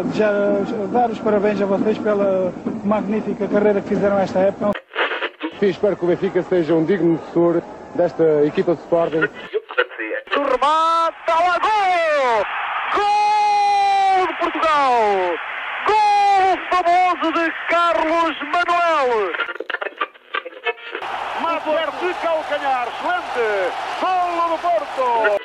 uh, desejar, dar os parabéns a vocês pela magnífica carreira que fizeram esta época. Sim, espero que o Benfica seja um digno sucessor desta equipa de Sporting. O remate, lá, gol! Gol de Portugal! Gol famoso de Carlos Manuel! Mater de calcanhar, excelente! Golo do Porto!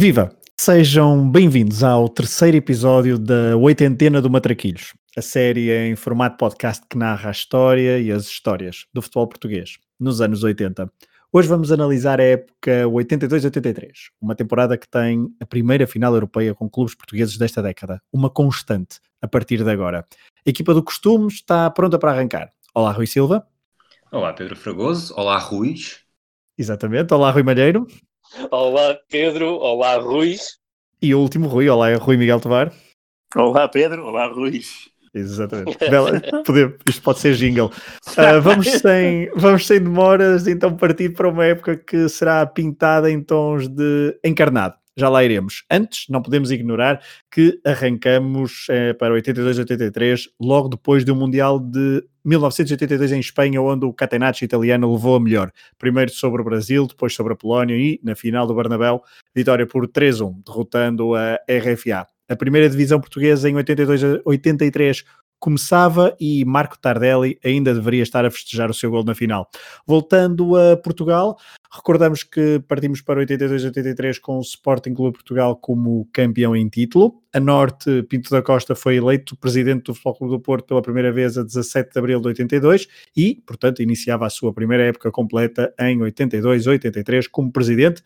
Viva! Sejam bem-vindos ao terceiro episódio da Oitentena do Matraquilhos, a série em formato podcast que narra a história e as histórias do futebol português nos anos 80. Hoje vamos analisar a época 82-83, uma temporada que tem a primeira final europeia com clubes portugueses desta década, uma constante a partir de agora. A equipa do costume está pronta para arrancar. Olá, Rui Silva. Olá, Pedro Fragoso. Olá, Ruiz. Exatamente. Olá, Rui Malheiro. Olá Pedro, olá Rui. E o último Rui, olá Rui Miguel Tovar. Olá Pedro, olá Rui. Exatamente. Bela, poder, isto pode ser jingle. Uh, vamos, sem, vamos sem demoras, então partir para uma época que será pintada em tons de encarnado já lá iremos. Antes, não podemos ignorar que arrancamos eh, para 82-83, logo depois do Mundial de 1982 em Espanha, onde o Catenaccio italiano levou a melhor. Primeiro sobre o Brasil, depois sobre a Polónia e, na final do Bernabéu, vitória por 3-1, derrotando a RFA. A primeira divisão portuguesa em 82-83 começava e Marco Tardelli ainda deveria estar a festejar o seu gol na final. Voltando a Portugal, recordamos que partimos para 82-83 com o Sporting Clube Portugal como campeão em título. A Norte, Pinto da Costa foi eleito presidente do Futebol Clube do Porto pela primeira vez a 17 de abril de 82 e, portanto, iniciava a sua primeira época completa em 82-83 como presidente.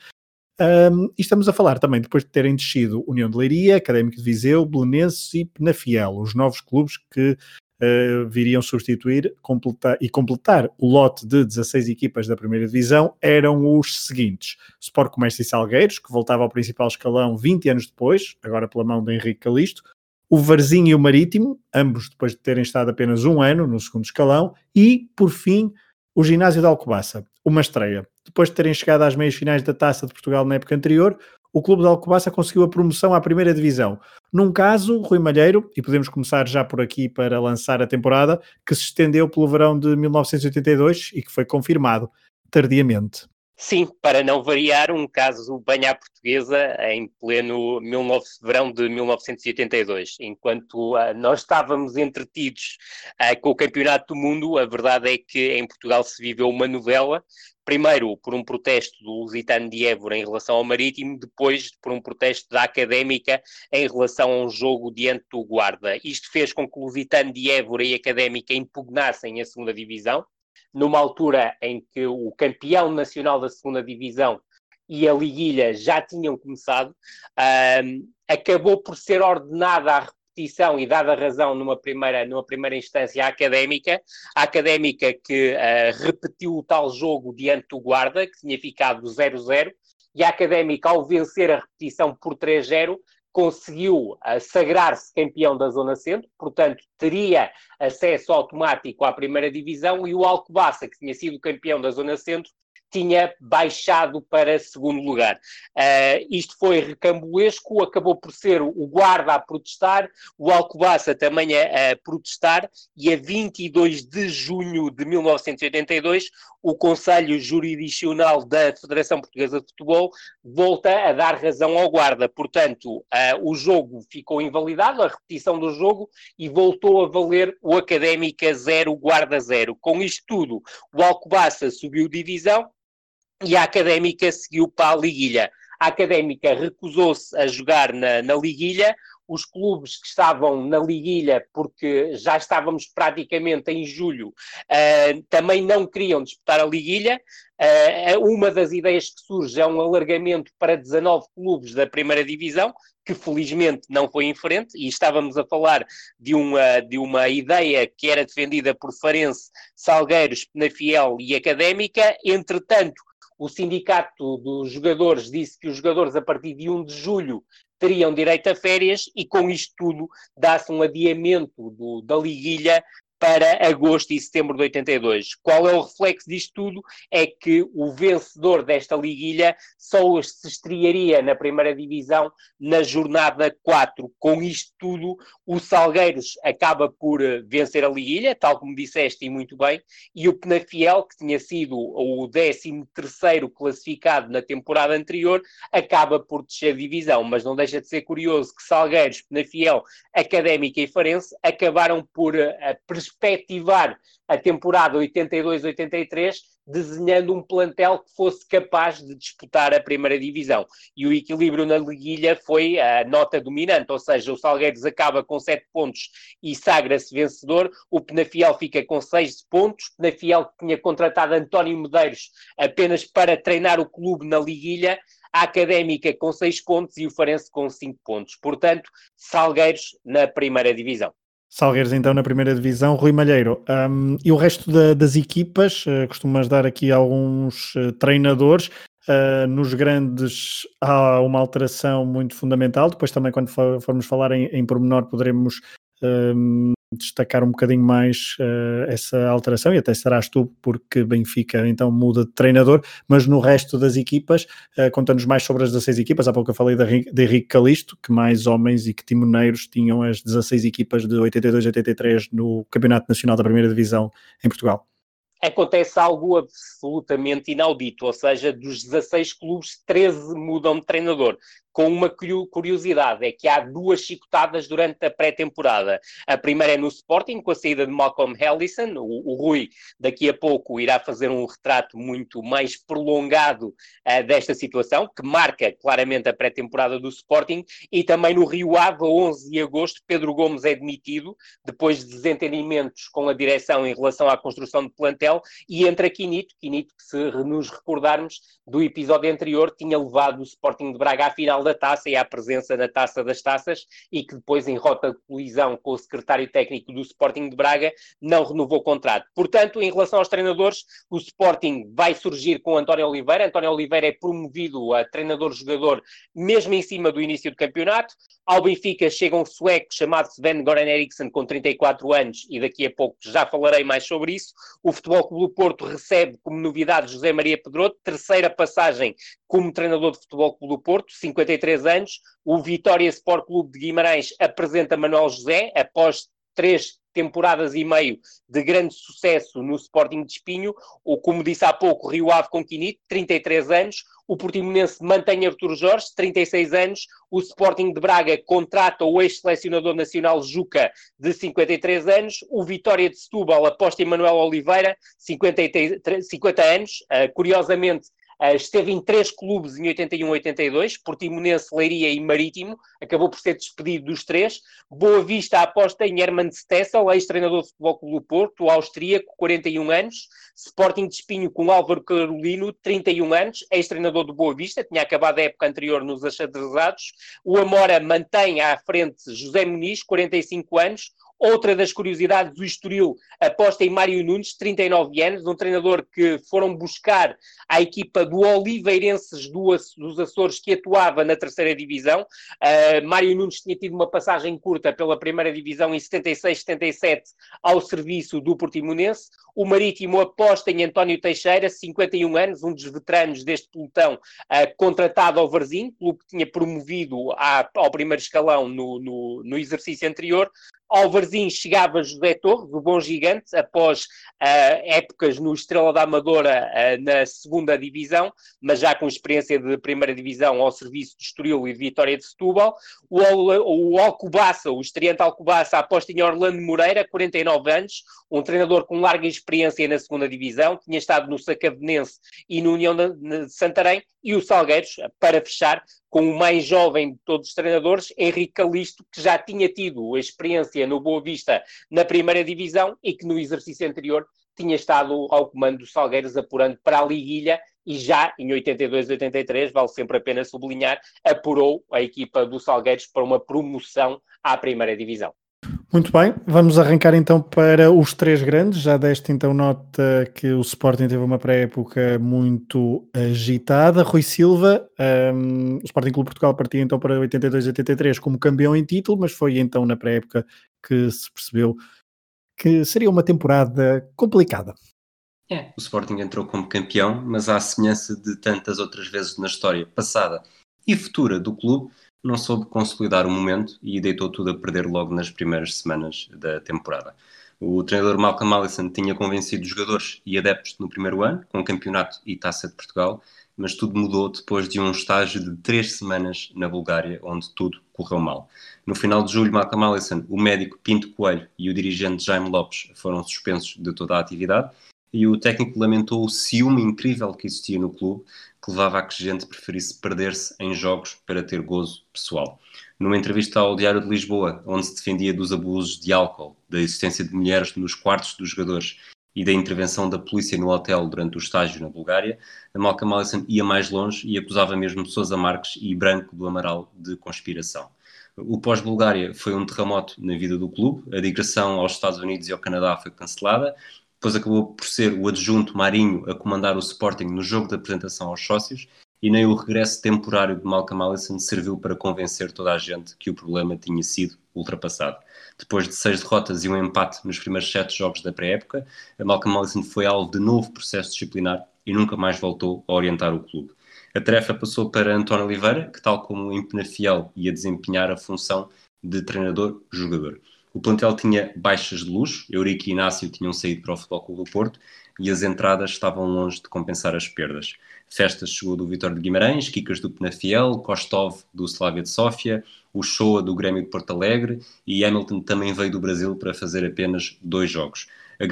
Um, e estamos a falar também depois de terem descido União de Leiria, Académico de Viseu, Belenenses e Penafiel, os novos clubes que uh, viriam substituir completar, e completar o lote de 16 equipas da primeira divisão eram os seguintes: Sport Comércio e Salgueiros, que voltava ao principal escalão 20 anos depois, agora pela mão de Henrique Calisto, o Varzinho e o Marítimo, ambos depois de terem estado apenas um ano no segundo escalão, e, por fim, o Ginásio de Alcobaça, uma estreia. Depois de terem chegado às meias finais da Taça de Portugal na época anterior, o clube de Alcobaça conseguiu a promoção à primeira divisão. Num caso, Rui Malheiro, e podemos começar já por aqui para lançar a temporada, que se estendeu pelo verão de 1982 e que foi confirmado tardiamente. Sim, para não variar, um caso bem à portuguesa em pleno 19, verão de 1982. Enquanto uh, nós estávamos entretidos uh, com o Campeonato do Mundo, a verdade é que em Portugal se viveu uma novela. Primeiro por um protesto do Lusitano de Évora em relação ao Marítimo, depois por um protesto da Académica em relação a um jogo diante do Guarda. Isto fez com que o Lusitano de Évora e a Académica impugnassem a segunda divisão numa altura em que o campeão nacional da segunda divisão e a liguilha já tinham começado, um, acabou por ser ordenada a repetição e dada razão numa primeira, numa primeira instância à académica, a académica que uh, repetiu o tal jogo diante do Guarda, que tinha ficado 0-0, e a académica, ao vencer a repetição por 3-0, conseguiu uh, sagrar-se campeão da Zona Centro, portanto, teria acesso automático à primeira divisão, e o Alcobaça, que tinha sido campeão da Zona Centro, tinha baixado para segundo lugar. Uh, isto foi recambolesco, acabou por ser o guarda a protestar, o Alcobaça também a, a, protestar, e a 22 de junho de 1982, o Conselho Jurisdicional da Federação Portuguesa de Futebol volta a dar razão ao guarda. Portanto, uh, o jogo ficou invalidado, a repetição do jogo, e voltou a valer o Académica 0, Guarda 0. Com isto tudo, o Alcobaça subiu divisão, e a Académica seguiu para a Liguilha. A Académica recusou-se a jogar na, na Liguilha, os clubes que estavam na liguilha, porque já estávamos praticamente em julho, uh, também não queriam disputar a liguilha. Uh, uma das ideias que surge é um alargamento para 19 clubes da primeira divisão, que felizmente não foi em frente, e estávamos a falar de uma, de uma ideia que era defendida por Farense, Salgueiros, Penafiel e Académica. Entretanto, o sindicato dos jogadores disse que os jogadores, a partir de 1 de julho, teriam direito a férias e com isto tudo dá-se um adiamento do, da liguilha para agosto e setembro de 82. Qual é o reflexo disto tudo? É que o vencedor desta liguilha só se estrearia na primeira divisão na jornada 4. Com isto tudo, o Salgueiros acaba por eh, vencer a liguilha, tal como disseste e muito bem, e o Penafiel, que tinha sido o 13º classificado na temporada anterior, acaba por descer divisão, mas não deixa de ser curioso que Salgueiros, Penafiel, Académica e Farense acabaram por uh, perspectivar a temporada 82-83, desenhando um plantel que fosse capaz de disputar a primeira divisão. E o equilíbrio na liguilha foi a nota dominante, ou seja, o Salgueiros acaba com 7 pontos e sagra-se vencedor, o Penafiel fica com 6 pontos, o Penafiel que tinha contratado António Medeiros apenas para treinar o clube na liguilha, a Académica com 6 pontos e o Farense com 5 pontos. Portanto, Salgueiros na primeira divisão. Salgueiros então na primeira divisão, Rui Malheiro. Um, e o resto da, das equipas, uh, costumas dar aqui alguns uh, treinadores. Uh, nos grandes há uma alteração muito fundamental. Depois também quando for, formos falar em, em pormenor poderemos um, destacar um bocadinho mais uh, essa alteração e até serás tu, porque Benfica então muda de treinador, mas no resto das equipas, uh, conta-nos mais sobre as 16 equipas. Há pouco eu falei de Henrique Calisto, que mais homens e que timoneiros tinham as 16 equipas de 82 a 83 no Campeonato Nacional da Primeira Divisão em Portugal acontece algo absolutamente inaudito, ou seja, dos 16 clubes, 13 mudam de treinador com uma curiosidade, é que há duas chicotadas durante a pré-temporada. A primeira é no Sporting, com a saída de Malcolm Hellison, o, o Rui daqui a pouco irá fazer um retrato muito mais prolongado uh, desta situação, que marca claramente a pré-temporada do Sporting, e também no Rio Ave, a 11 de agosto, Pedro Gomes é demitido, depois de desentendimentos com a direção em relação à construção de plantel, e entra Quinito, Quinito que se nos recordarmos do episódio anterior, tinha levado o Sporting de Braga à final da taça e à presença na taça das taças e que depois, em rota de colisão com o secretário técnico do Sporting de Braga, não renovou o contrato. Portanto, em relação aos treinadores, o Sporting vai surgir com António Oliveira. António Oliveira é promovido a treinador-jogador mesmo em cima do início do campeonato. Ao Benfica chega um sueco chamado Sven Goran Eriksson com 34 anos e daqui a pouco já falarei mais sobre isso. O Futebol Clube do Porto recebe como novidade José Maria Pedroto, terceira passagem como treinador de Futebol Clube do Porto, 53 anos. O Vitória Sport Clube de Guimarães apresenta Manuel José após três temporadas e meio de grande sucesso no Sporting de Espinho, ou como disse há pouco, Rio Ave com Quinito, 33 anos, o Portimonense mantém Artur Jorge, 36 anos, o Sporting de Braga contrata o ex-selecionador nacional Juca, de 53 anos, o Vitória de Setúbal aposta Manuel Oliveira, 53, 50 anos, uh, curiosamente esteve em três clubes em 81 82, Portimonense, Leiria e Marítimo, acabou por ser despedido dos três. Boa Vista aposta em Hermann Stessel, ex-treinador de futebol Clube do Porto, austríaco, 41 anos. Sporting de Espinho com Álvaro Carolino, 31 anos, ex-treinador do Boa Vista, tinha acabado a época anterior nos achadrezados. O Amora mantém à frente José Muniz, 45 anos. Outra das curiosidades, o Estoril aposta em Mário Nunes, 39 anos, um treinador que foram buscar a equipa do Oliveirenses dos Açores, que atuava na terceira divisão. Uh, Mário Nunes tinha tido uma passagem curta pela primeira divisão em 76-77 ao serviço do Portimonense. O Marítimo aposta em António Teixeira, 51 anos, um dos veteranos deste pelotão, uh, contratado ao Varzim, clube que tinha promovido à, ao primeiro escalão no, no, no exercício anterior. Ao Varzim chegava José Torres, o bom gigante, após uh, épocas no Estrela da Amadora uh, na segunda divisão, mas já com experiência de primeira divisão ao serviço de Estoril e de Vitória de Setúbal. O, o Alcobaça, o estreante Alcobaça, aposta em Orlando Moreira, 49 anos, um treinador com larga experiência na segunda divisão, tinha estado no Sacavenense e no União de Santarém, e o Salgueiros, para fechar, com o mais jovem de todos os treinadores, Henrique Calisto, que já tinha tido experiência no Boa Vista na primeira divisão e que no exercício anterior tinha estado ao comando dos Salgueiros apurando para a liguilha e já em 82-83, vale sempre a pena sublinhar, apurou a equipa do Salgueiros para uma promoção à primeira divisão. Muito bem, vamos arrancar então para os três grandes. Já deste então nota que o Sporting teve uma pré-época muito agitada. Rui Silva, um, o Sporting Clube Portugal partia então para 82-83 como campeão em título, mas foi então na pré-época que se percebeu que seria uma temporada complicada. É, o Sporting entrou como campeão, mas à semelhança de tantas outras vezes na história passada e futura do clube, não soube consolidar o momento e deitou tudo a perder logo nas primeiras semanas da temporada. O treinador Malcolm Allison tinha convencido jogadores e adeptos no primeiro ano, com campeonato e taça de Portugal, mas tudo mudou depois de um estágio de três semanas na Bulgária, onde tudo correu mal. No final de julho, Malcolm Allison, o médico Pinto Coelho e o dirigente Jaime Lopes foram suspensos de toda a atividade e o técnico lamentou o ciúme incrível que existia no clube, que levava a que gente preferisse perder-se em jogos para ter gozo pessoal. Numa entrevista ao Diário de Lisboa, onde se defendia dos abusos de álcool, da existência de mulheres nos quartos dos jogadores e da intervenção da polícia no hotel durante o estágio na Bulgária, a Malcolm Allison ia mais longe e acusava mesmo Sousa Marques e Branco do Amaral de conspiração. O pós-Bulgária foi um terremoto na vida do clube, a digressão aos Estados Unidos e ao Canadá foi cancelada depois acabou por ser o adjunto Marinho a comandar o Sporting no jogo de apresentação aos sócios e nem o regresso temporário de Malcolm Allison serviu para convencer toda a gente que o problema tinha sido ultrapassado. Depois de seis derrotas e um empate nos primeiros sete jogos da pré-época, Malcolm Allison foi alvo de novo processo disciplinar e nunca mais voltou a orientar o clube. A tarefa passou para António Oliveira, que tal como em Penafiel ia desempenhar a função de treinador-jogador. O plantel tinha baixas de luxo, Eurico e Inácio tinham saído para o Futebol Clube do Porto e as entradas estavam longe de compensar as perdas. Festas chegou do Vitória de Guimarães, Kikas do Penafiel, Kostov do Slavia de Sófia, o Shoa do Grêmio de Porto Alegre e Hamilton também veio do Brasil para fazer apenas dois jogos. A,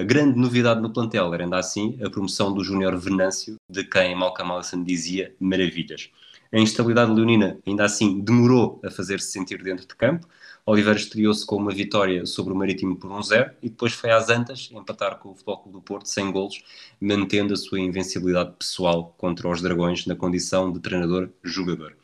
a grande novidade no plantel era ainda assim a promoção do Júnior Venâncio, de quem Malcolm Allison dizia maravilhas. A instabilidade leonina ainda assim demorou a fazer-se sentir dentro de campo, Oliveira estreou-se com uma vitória sobre o Marítimo por 1-0 e depois foi às Antas empatar com o Futebol Clube do Porto sem golos, mantendo a sua invencibilidade pessoal contra os Dragões na condição de treinador-jogador.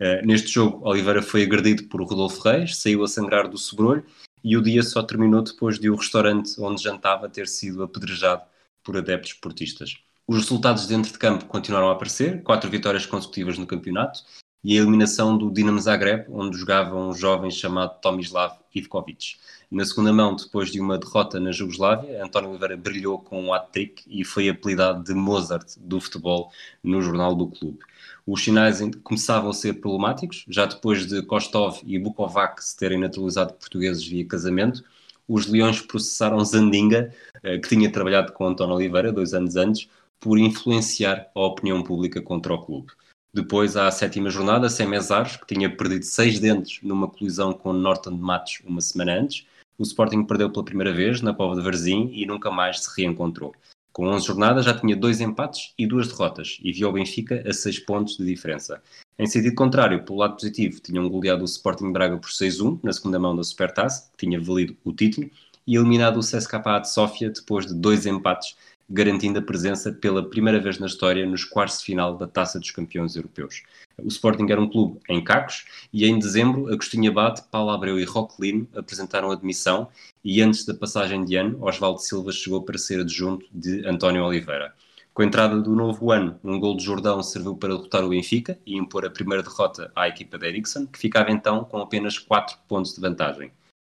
Uh, neste jogo, Oliveira foi agredido por Rodolfo Reis, saiu a sangrar do sobrolho e o dia só terminou depois de o restaurante onde jantava ter sido apedrejado por adeptos portistas. Os resultados dentro de campo continuaram a aparecer, quatro vitórias consecutivas no campeonato e a eliminação do Dinamo Zagreb, onde jogava um jovem chamado Tomislav Ivkovic. Na segunda mão, depois de uma derrota na Jugoslávia, António Oliveira brilhou com um hat-trick e foi apelidado de Mozart do futebol no jornal do clube. Os sinais começavam a ser problemáticos, já depois de Kostov e Bukovac se terem naturalizado portugueses via casamento, os Leões processaram Zandinga, eh, que tinha trabalhado com António Oliveira dois anos antes, por influenciar a opinião pública contra o clube. Depois, à sétima jornada, sem Mesares, que tinha perdido seis dentes numa colisão com Norton de Matos uma semana antes, o Sporting perdeu pela primeira vez na Pova de Varzim e nunca mais se reencontrou. Com 11 jornadas já tinha dois empates e duas derrotas e viu o Benfica a 6 pontos de diferença. Em sentido contrário, pelo lado positivo, tinham goleado o Sporting Braga por 6-1 na segunda mão da Supertaça, que tinha valido o título, e eliminado o CSKA de Sófia depois de dois empates garantindo a presença pela primeira vez na história nos quartos de final da Taça dos Campeões Europeus. O Sporting era um clube em cacos e em dezembro Agostinho Abate, Paulo Abreu e Roquelino apresentaram admissão e antes da passagem de ano Osvaldo Silva chegou para ser adjunto de António Oliveira. Com a entrada do novo ano, um gol de Jordão serviu para derrotar o Benfica e impor a primeira derrota à equipa de Ericsson, que ficava então com apenas 4 pontos de vantagem.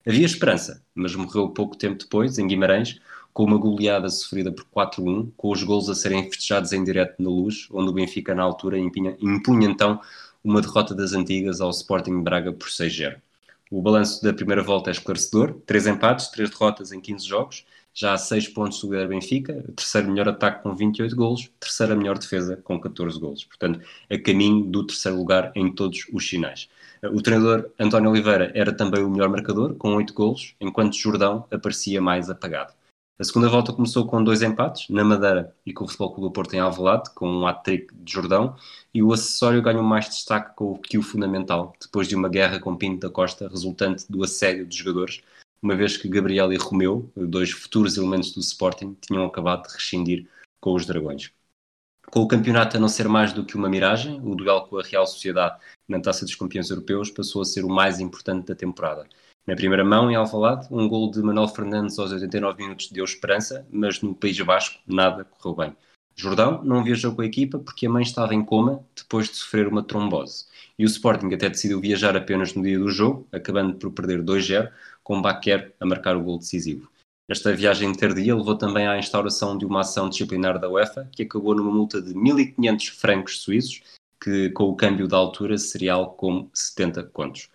Havia esperança, mas morreu pouco tempo depois, em Guimarães, com uma goleada sofrida por 4-1, com os gols a serem festejados em direto na luz, onde o Benfica na altura impunha, impunha então uma derrota das antigas ao Sporting Braga por 6-0. O balanço da primeira volta é esclarecedor, três empates, três derrotas em 15 jogos, já há 6 pontos do líder Benfica, terceiro melhor ataque com 28 golos, terceira melhor defesa com 14 golos. Portanto, a caminho do terceiro lugar em todos os sinais. O treinador António Oliveira era também o melhor marcador, com 8 golos, enquanto Jordão aparecia mais apagado. A segunda volta começou com dois empates, na Madeira e com o Futebol Clube do Porto em Alvalade, com um hat-trick de Jordão, e o acessório ganhou mais destaque que o fundamental, depois de uma guerra com Pinto da Costa, resultante do assédio dos jogadores, uma vez que Gabriel e Romeu, dois futuros elementos do Sporting, tinham acabado de rescindir com os Dragões. Com o campeonato a não ser mais do que uma miragem, o duelo com a Real Sociedade na Taça dos Campeões Europeus passou a ser o mais importante da temporada. Na primeira mão, em Alvalade, um gol de Manuel Fernandes aos 89 minutos deu esperança, mas no País Basco nada correu bem. Jordão não viajou com a equipa porque a mãe estava em coma depois de sofrer uma trombose. E o Sporting até decidiu viajar apenas no dia do jogo, acabando por perder 2-0, com Baquer a marcar o gol decisivo. Esta viagem interdia levou também à instauração de uma ação disciplinar da UEFA, que acabou numa multa de 1.500 francos suíços, que com o câmbio da altura seria algo como 70 contos.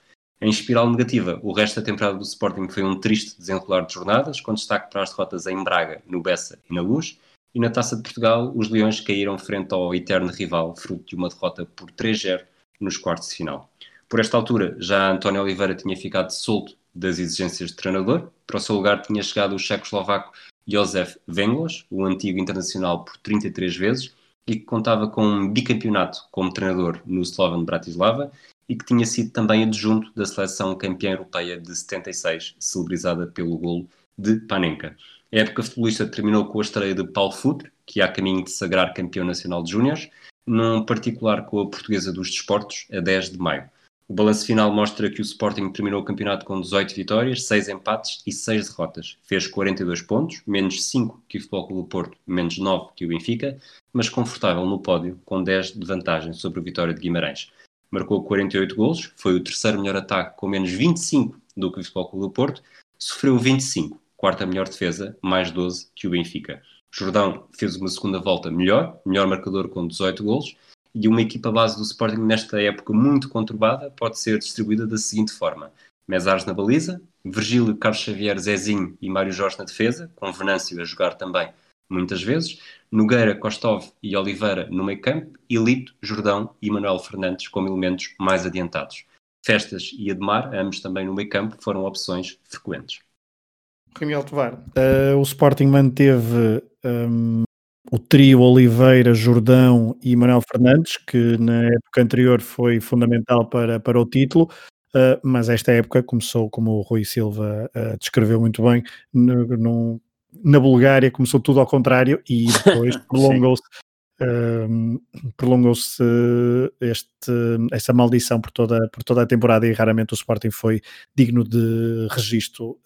Em espiral negativa, o resto da temporada do Sporting foi um triste desenrolar de jornadas, com destaque para as derrotas em Braga, no Bessa e na Luz, e na Taça de Portugal, os Leões caíram frente ao eterno rival, fruto de uma derrota por 3-0 nos quartos de final. Por esta altura, já António Oliveira tinha ficado solto das exigências de treinador. Para o seu lugar tinha chegado o checo-eslovaco Josef Venglos, o antigo internacional por 33 vezes, e que contava com um bicampeonato como treinador no Slovan Bratislava e que tinha sido também adjunto da seleção campeã europeia de 76, celebrizada pelo golo de Panenka. A época futebolista terminou com a estreia de Paulo Futre, que há caminho de sagrar campeão nacional de júniores, num particular com a portuguesa dos desportos, a 10 de maio. O balanço final mostra que o Sporting terminou o campeonato com 18 vitórias, 6 empates e 6 derrotas. Fez 42 pontos, menos 5 que o Futebol Clube do Porto, menos 9 que o Benfica, mas confortável no pódio, com 10 de vantagem sobre o Vitória de Guimarães. Marcou 48 golos, foi o terceiro melhor ataque com menos 25 do que o Futebol Clube do Porto, sofreu 25, quarta melhor defesa, mais 12 que o Benfica. Jordão fez uma segunda volta melhor, melhor marcador com 18 golos, e uma equipa base do Sporting nesta época muito conturbada pode ser distribuída da seguinte forma. Mesares na baliza, Virgílio, Carlos Xavier, Zezinho e Mário Jorge na defesa, com Venâncio a jogar também muitas vezes, Nogueira, Kostov e Oliveira no meio campo, e Lito, Jordão e Manuel Fernandes como elementos mais adiantados. Festas e Ademar, ambos também no meio campo, foram opções frequentes. Remy Altovar, uh, o Sporting manteve um, o trio Oliveira, Jordão e Manuel Fernandes, que na época anterior foi fundamental para, para o título, uh, mas esta época começou, como o Rui Silva uh, descreveu muito bem, no, na Bulgária começou tudo ao contrário e depois prolongou-se uh, prolongou-se este, essa maldição por toda, por toda a temporada e raramente o Sporting foi digno de registro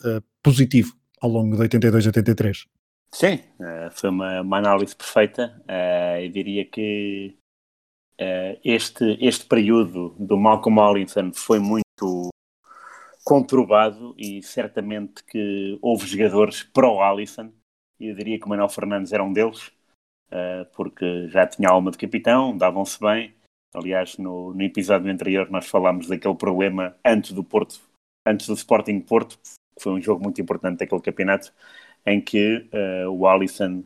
positivo ao longo de 82 a 83. Sim, uh, foi uma, uma, análise perfeita. Uh, eu diria que uh, este, este período do Malcolm Allinson foi muito conturbado e certamente que houve jogadores pró-Alisson. Eu diria que o Manuel Fernandes era um deles, porque já tinha alma de capitão, davam-se bem. Aliás, no, no episódio anterior nós falámos daquele problema antes do Porto, antes do Sporting Porto, que foi um jogo muito importante daquele campeonato em que uh, o Alisson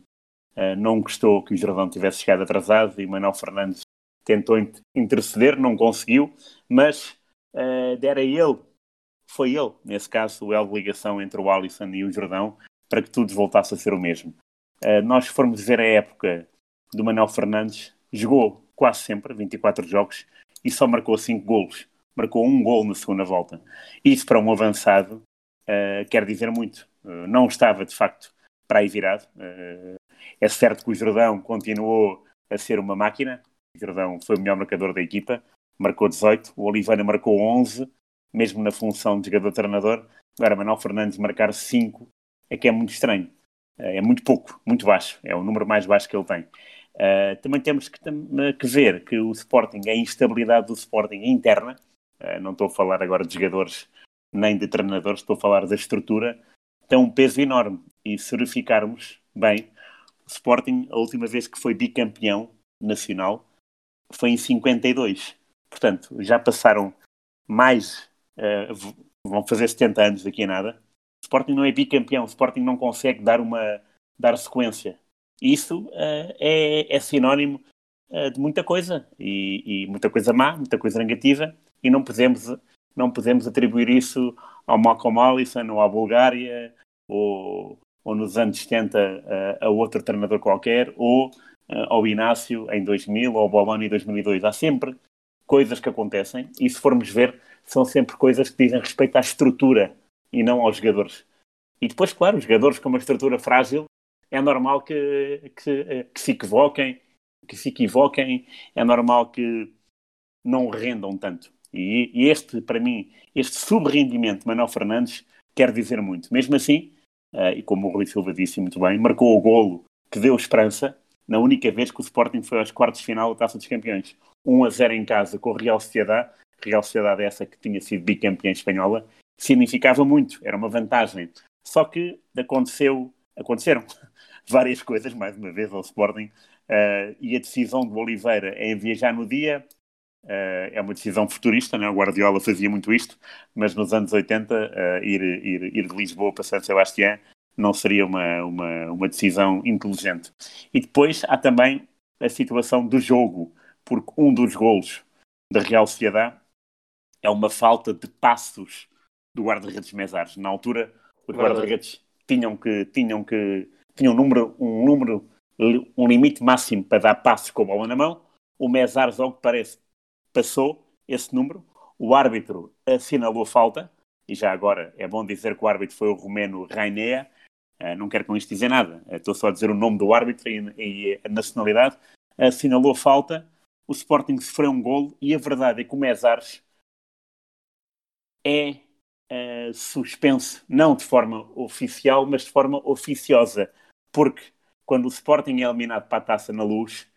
uh, não gostou que o Jordão tivesse chegado atrasado e Manuel Fernandes tentou interceder, não conseguiu, mas uh, dera ele, foi ele, nesse caso, o elo de ligação entre o Alisson e o Jordão, para que tudo voltasse a ser o mesmo. Uh, nós formos ver a época do Manuel Fernandes, jogou quase sempre, 24 jogos, e só marcou 5 golos. Marcou um gol na segunda volta. Isso para um avançado uh, quer dizer muito. Uh, não estava, de facto, para aí virado. É certo que o Jordão continuou a ser uma máquina. O Jordão foi o melhor marcador da equipa, marcou 18. O Oliveira marcou 11, mesmo na função de jogador-treinador. Agora, Manuel Fernandes marcar 5 é que é muito estranho. é muito pouco, muito baixo. É o número mais baixo que ele tem. Uh, também temos que, que, ver que o Sporting, a instabilidade do Sporting interna, uh, não estou a falar agora de jogadores nem de treinadores, estou a falar da estrutura, tem um peso enorme. E se verificarmos bem, o Sporting, a última vez que foi bicampeão nacional, foi em 52. Portanto, já passaram mais, uh, vão fazer 70 anos daqui a nada. O Sporting não é bicampeão, o Sporting não consegue dar uma dar sequência. Isso uh, é, é sinónimo uh, de muita coisa e, e, muita coisa má, muita coisa negativa e não podemos não podemos atribuir isso ao Malcolm Allison ou à Bulgária ou, ou nos anos 70 a, a outro treinador qualquer ou ao Inácio em 2000 ou ao Bologna em 2002. Há sempre coisas que acontecem e se formos ver são sempre coisas que dizem respeito à estrutura e não aos jogadores. E depois, claro, os jogadores com uma estrutura frágil é normal que, que, que se equivoquem, que se equivoquem, é normal que não rendam tanto. E, e este, para mim, este subrendimento de Manuel Fernandes quer dizer muito. Mesmo assim, uh, e como o Rui Silva disse muito bem, marcou o golo que deu esperança na única vez que o Sporting foi aos quartos de final da Taça dos Campeões. 1 a 0 em casa com o Real Sociedade, Real Sociedade essa que tinha sido bicampeã espanhola, significava muito, era uma vantagem. Só que aconteceu, aconteceram várias coisas, mais uma vez, ao Sporting, uh, e a decisão do Oliveira em viajar no dia uh, é uma decisão futurista, né? o Guardiola fazia muito isto, mas nos anos 80 uh, eh, ir, ir, ir de Lisboa para São Sebastião não seria uma, uma, uma decisão inteligente. E depois há também a situação do jogo, porque um dos golos da Real Sociedade é uma falta de passos do guarda-redes Mesares. Na altura, os guarda-redes tinham que, tinham que tinham um número, um número, um limite máximo para dar passos com a bola na mão. O Mesares, ao que parece, passou esse número. O árbitro assinalou falta, e já agora é bom dizer que o árbitro foi o romeno Rainea, Uh, não quero com isto dizer nada, uh, estou só a dizer o nome do árbitro e, e a nacionalidade. Assinalou falta, o Sporting sofreu um golo e a verdade é que o Mesares é uh, suspenso, não de forma oficial, mas de forma oficiosa, porque quando o Sporting é eliminado para a taça na luz,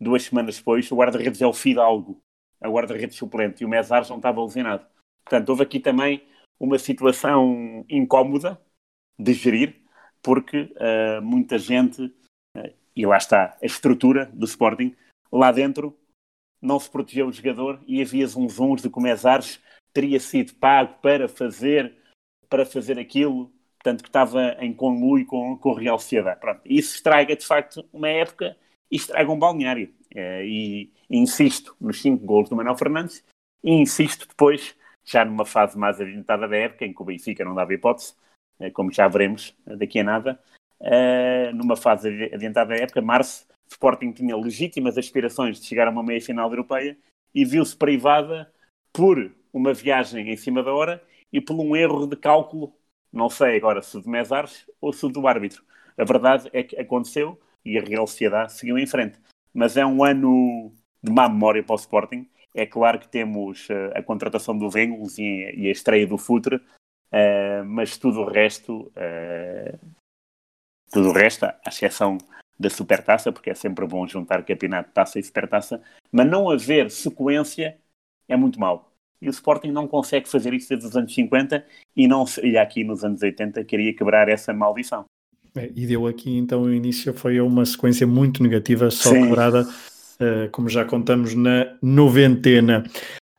duas semanas depois, o guarda-redes é o Fidalgo, a guarda-redes suplente, e o Mesares não estava lesionado. Portanto, houve aqui também uma situação incómoda de gerir, porque uh, muita gente, uh, e lá está a estrutura do Sporting, lá dentro não se protegeu o jogador e havia zunzuns de que o Mesares teria sido pago para fazer, para fazer aquilo, portanto que estava em conluio com, com Real Sociedade. Pronto, isso estraga de facto uma época e estraga um balneário. Uh, e, e, insisto nos cinco gols do Manuel Fernandes e insisto depois, já numa fase mais adiantada da época, em que o Benfica não dava hipótese, eh, como já veremos eh, daqui a nada, numa fase adiantada da época, março, Sporting tinha legítimas aspirações de chegar a uma meia-final europeia e viu-se privada por uma viagem em cima da hora e por um erro de cálculo, não sei agora se de Mesares ou se do árbitro. A verdade é que aconteceu e a Real Sociedade seguiu em frente. Mas é um ano de má memória para o Sporting. É claro que temos uh, a contratação do Vengos e, a estreia do Futre, Uh, mas tudo o resto, uh, tudo o resto, à exceção da supertaça, porque é sempre bom juntar campeonato, taça e supertaça, mas não haver sequência é muito mau. E o Sporting não consegue fazer isso desde os anos 50 e não seria aqui nos anos 80 queria quebrar essa maldição. É, e deu aqui então o início foi uma sequência muito negativa, só Sim. quebrada, uh, como já contamos na noventena.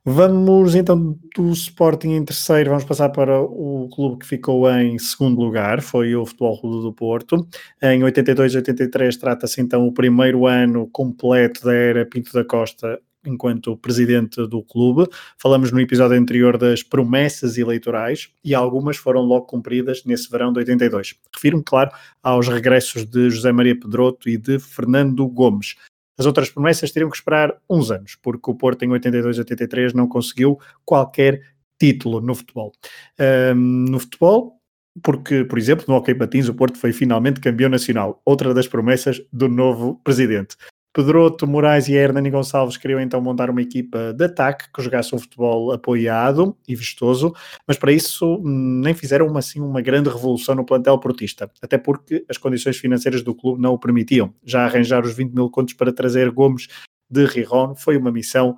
Vamos então do Sporting em terceiro, vamos passar para o clube que ficou em segundo lugar, foi o Futebol Clube do Porto. Em 82 83 trata-se então o primeiro ano completo da era Pinto da Costa enquanto presidente do clube. Falamos no episódio anterior das promessas eleitorais e algumas foram logo cumpridas nesse verão de 82. Refiro-me, claro, aos regressos de José Maria Pedroto e de Fernando Gomes. As outras promessas teriam que esperar uns anos, porque o Porto em 82 83 não conseguiu qualquer título no futebol. Um, no futebol, porque, por exemplo, no Hockey Patins o Porto foi finalmente campeão nacional, outra das promessas do novo presidente. Pedroto, Moraes e Hernani Gonçalves queriam então montar uma equipa de ataque que jogasse um futebol apoiado e vistoso, mas para isso hum, nem fizeram uma, assim, uma grande revolução no plantel portista, até porque as condições financeiras do clube não o permitiam. Já arranjar os 20 mil contos para trazer Gomes de Riron foi uma missão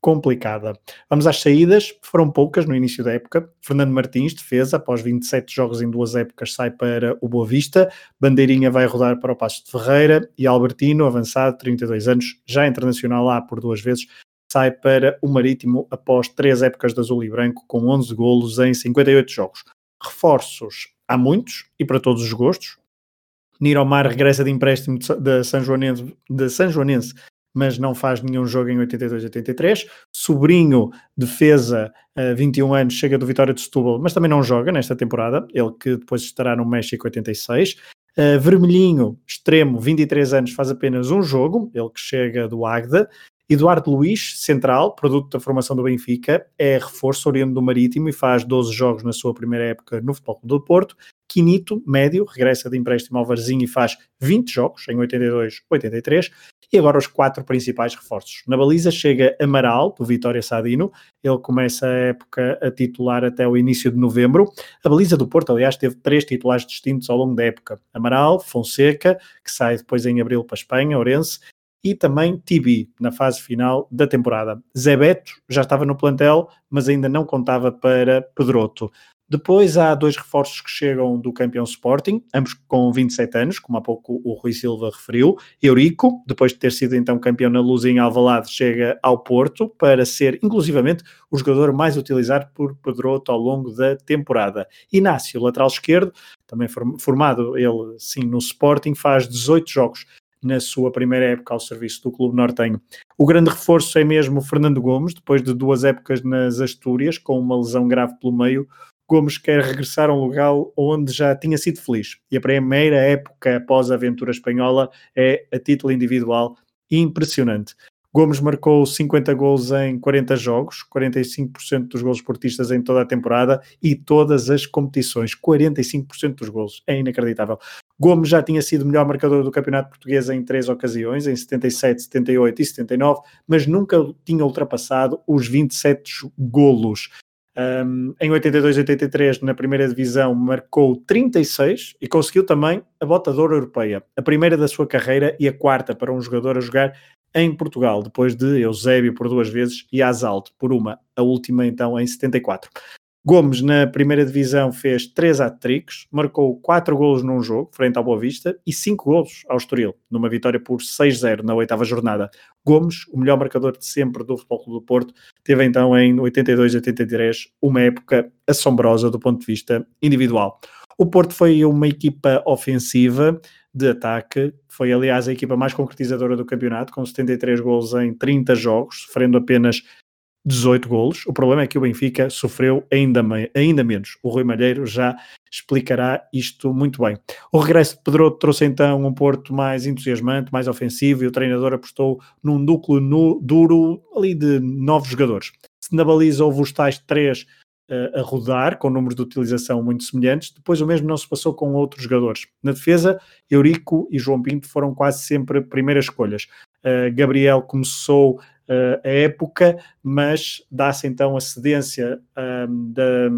complicada. Vamos às saídas, foram poucas no início da época. Fernando Martins, defesa, após 27 jogos em duas épocas, sai para o Boa Vista. Bandeirinha vai rodar para o Passo de Ferreira e Albertino, avançado, 32 anos, já internacional lá por duas vezes, sai para o Marítimo após três épocas de azul e branco, com 11 golos em 58 jogos. Reforços há muitos e para todos os gostos. Niromar regressa de empréstimo de São Joanense, de São Joanense mas não faz nenhum jogo em 82-83. Sobrinho, defesa, uh, 21 anos, chega do Vitória de Setúbal, mas também não joga nesta temporada, ele que depois estará no México 86. Uh, Vermelhinho, extremo, 23 anos, faz apenas um jogo, ele que chega do Agda. Eduardo Luiz, central, produto da formação do Benfica, é reforço oriundo do Marítimo e faz 12 jogos na sua primeira época no Futebol do Porto. Quinito, médio, regressa de empréstimo ao Varzinho e faz 20 jogos em 82-83. E agora os quatro principais reforços. Na baliza chega Amaral, do Vitória Sadino. Ele começa a época a titular até o início de novembro. A baliza do Porto, aliás, teve três titulares distintos ao longo da época. Amaral, Fonseca, que sai depois em abril para a Espanha, Orense, e também Tibi, na fase final da temporada. Zé Beto já estava no plantel, mas ainda não contava para Pedroto. Depois há dois reforços que chegam do campeão Sporting, ambos com 27 anos, como há pouco o Rui Silva referiu. Eurico, depois de ter sido então campeão na Luz em Alvalade, chega ao Porto para ser, inclusivamente, o jogador mais utilizado por Pedroto ao longo da temporada. Inácio, lateral esquerdo, também formado ele sim no Sporting, faz 18 jogos na sua primeira época ao serviço do clube nortenho. O grande reforço é mesmo Fernando Gomes, depois de duas épocas nas Astúrias, com uma lesão grave pelo meio, Gomes quer regressar a um lugar onde já tinha sido feliz. E a primeira época após a aventura espanhola é a título individual impressionante. Gomes marcou 50 gols em 40 jogos, 45% dos gols portistas em toda a temporada e todas as competições, 45% dos gols. É inacreditável. Gomes já tinha sido melhor marcador do Campeonato Português em três ocasiões, em 77, 78 e 79, mas nunca tinha ultrapassado os 27 golos. Um, em 82 e 83, na primeira divisão, marcou 36 e conseguiu também a botadora europeia, a primeira da sua carreira e a quarta para um jogador a jogar em Portugal, depois de Eusébio por duas vezes e Asalto por uma, a última então em 74. Gomes, na primeira divisão, fez 3 hat-tricks, marcou 4 golos num jogo, frente ao Boa Vista, e 5 golos ao Estoril, numa vitória por 6-0 na oitava jornada. Gomes, o melhor marcador de sempre do Futebol Clube do Porto, teve então em 82-83 uma época assombrosa do ponto de vista individual. O Porto foi uma equipa ofensiva, de ataque, foi aliás a equipa mais concretizadora do campeonato, com 73 golos em 30 jogos, sofrendo apenas 18 golos. O problema é que o Benfica sofreu ainda, ainda menos. O Rui Malheiro já explicará isto muito bem. O regresso de Pedro trouxe então um Porto mais entusiasmante, mais ofensivo e o treinador apostou num núcleo duro ali de nove jogadores. Se na baliza houve os tais três uh, a rodar, com números de utilização muito semelhantes, depois o mesmo não se passou com outros jogadores. Na defesa, Eurico e João Pinto foram quase sempre primeiras escolhas. Uh, Gabriel começou uh, a época, mas dá-se então a cedência um, da,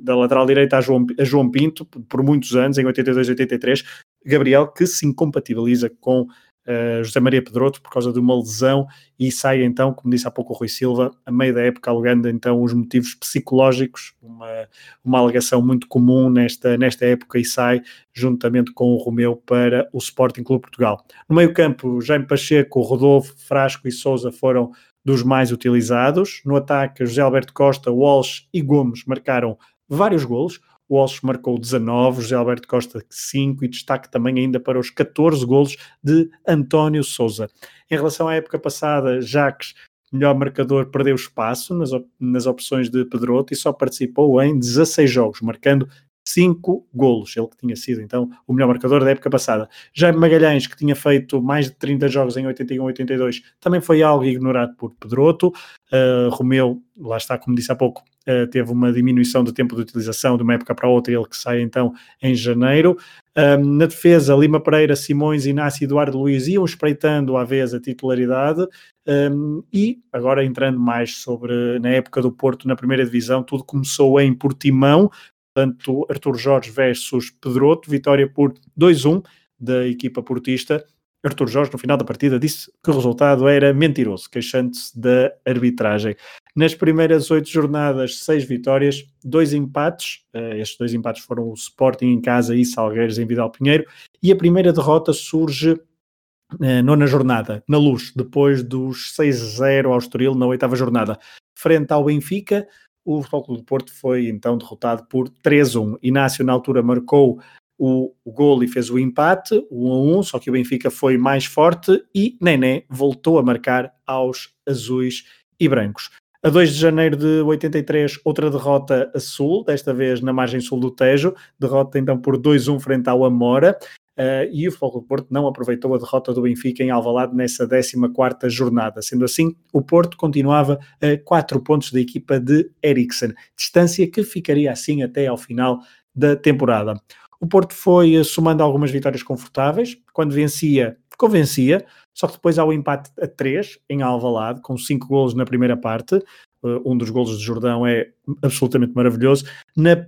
da lateral direita a João, a João Pinto por muitos anos, em 82 e 83, Gabriel que se incompatibiliza com uh, José Maria Pedroto por causa de uma lesão e sai então, como disse há pouco o Rui Silva, a meio da época alegando então os motivos psicológicos, uma, uma alegação muito comum nesta, nesta época e sai juntamente com o Romeu para o Sporting Clube Portugal. No meio campo, Jaime Pacheco, Rodolfo, Frasco e Souza foram dos mais utilizados. No ataque, José Alberto Costa, Walsh e Gomes marcaram vários golos. Walsh marcou 19, José Alberto Costa 5 e destaque também ainda para os 14 golos de António Souza. Em relação à época passada, Jacques, melhor marcador, perdeu espaço nas, op nas opções de Pedroto e só participou em 16 jogos, marcando 5 golos, ele que tinha sido então o melhor marcador da época passada. Jaime Magalhães, que tinha feito mais de 30 jogos em 81-82, também foi algo ignorado por Pedroto. Uh, Romeu, lá está, como disse há pouco, uh, teve uma diminuição do tempo de utilização de uma época para outra, ele que sai então em janeiro. Um, na defesa, Lima Pereira, Simões, Inácio e Eduardo Luiz iam espreitando à vez a titularidade. Um, e agora entrando mais sobre na época do Porto na primeira divisão, tudo começou em Portimão, portanto, Artur Jorge versus Pedroto, vitória por 2-1 da equipa portista. Artur Jorge, no final da partida, disse que o resultado era mentiroso, queixando-se da arbitragem. Nas primeiras oito jornadas, seis vitórias, dois empates. Uh, estes dois empates foram o Sporting em casa e Salgueiros em Vidal Pinheiro. E a primeira derrota surge uh, nona jornada, na luz, depois dos 6-0 ao Estoril na oitava jornada. Frente ao Benfica, o Futebol Clube do Porto foi então derrotado por 3-1. Inácio, na altura, marcou o, o gol e fez o empate, o 1 a 1, só que o Benfica foi mais forte e Nené voltou a marcar aos azuis e brancos. A 2 de janeiro de 83, outra derrota a sul, desta vez na margem sul do Tejo, derrota então por 2-1 frente ao Amora. Uh, e o Futebol do Porto não aproveitou a derrota do Benfica em Alvalade nessa 14ª jornada. Sendo assim, o Porto continuava a 4 pontos da equipa de Eriksen, distância que ficaria assim até ao final da temporada. O Porto foi somando algumas vitórias confortáveis, quando vencia convencia, só que depois há o empate a 3 em Alvalade, com 5 golos na primeira parte. Uh, um dos golos de Jordão é absolutamente maravilhoso. Na,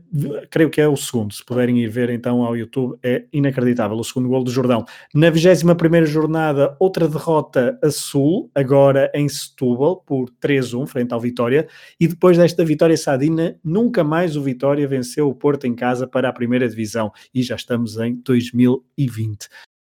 creio que é o segundo, se puderem ir ver então ao YouTube, é inacreditável o segundo gol de Jordão. Na 21 jornada, outra derrota a Sul, agora em Setúbal, por 3-1, frente ao Vitória. E depois desta vitória sadina, nunca mais o Vitória venceu o Porto em casa para a primeira divisão. E já estamos em 2020.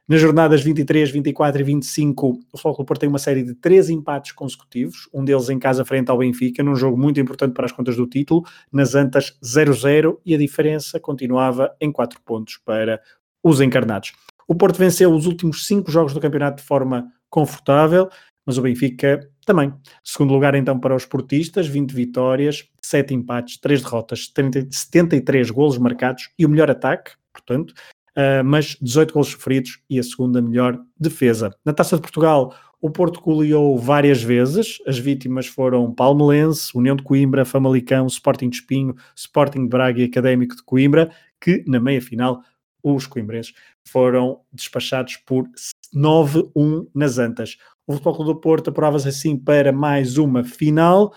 Nas jornadas 23, 24 e 25, o Futebol Porto tem uma série de três empates consecutivos, um deles em casa frente ao Benfica, num jogo muito importante para as contas do título, nas Antas 0-0 e a diferença continuava em 4 pontos para os encarnados. O Porto venceu os últimos 5 jogos do campeonato de forma confortável, mas o Benfica também. Segundo lugar, então, para os portistas, 20 vitórias, 7 empates, 3 derrotas, 30, 73 golos marcados e o melhor ataque, portanto, uh, mas 18 gols sofridos e a segunda melhor defesa. Na Taça de Portugal, o Porto goleou várias vezes, as vítimas foram Palmelense, União de Coimbra, Famalicão, Sporting de Espinho, Sporting de Braga e Académico de Coimbra, que na meia-final os coimbrenses foram despachados por 9-1 nas Antas. O Futebol Clube do Porto apurava-se assim para mais uma final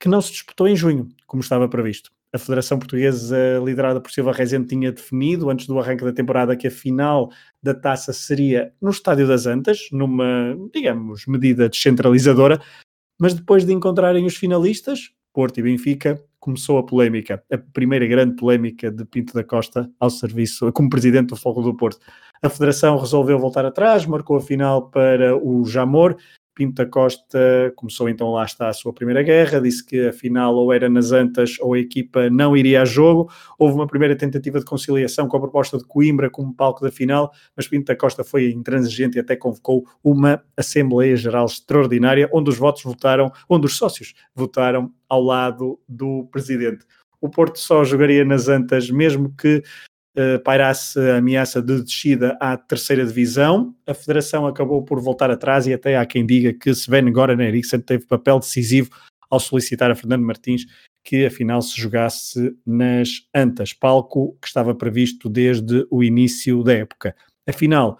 que não se disputou em junho, como estava previsto a Federação Portuguesa, liderada por Silva Rezende, tinha definido antes do arranque da temporada que a final da taça seria no Estádio das Antas, numa, digamos, medida descentralizadora, mas depois de encontrarem os finalistas, Porto e Benfica, começou a polémica, a primeira grande polémica de Pinto da Costa ao serviço, como presidente do Foco do Porto. A Federação resolveu voltar atrás, marcou a final para o Jamor Pinto da Costa começou então lá está a sua primeira guerra, disse que afinal ou era nas Antas ou a equipa não iria a jogo. Houve uma primeira tentativa de conciliação com a proposta de Coimbra como palco da final, mas Pinto da Costa foi intransigente e até convocou uma Assembleia Geral extraordinária, onde os votos votaram, onde os sócios votaram ao lado do presidente. O Porto só jogaria nas Antas, mesmo que uh, pairasse a ameaça de descida à terceira divisão. A Federação acabou por voltar atrás e até há quem diga que Sven Goran Eriksson teve papel decisivo ao solicitar a Fernando Martins que afinal se jogasse nas Antas, palco que estava previsto desde o início da época. Afinal,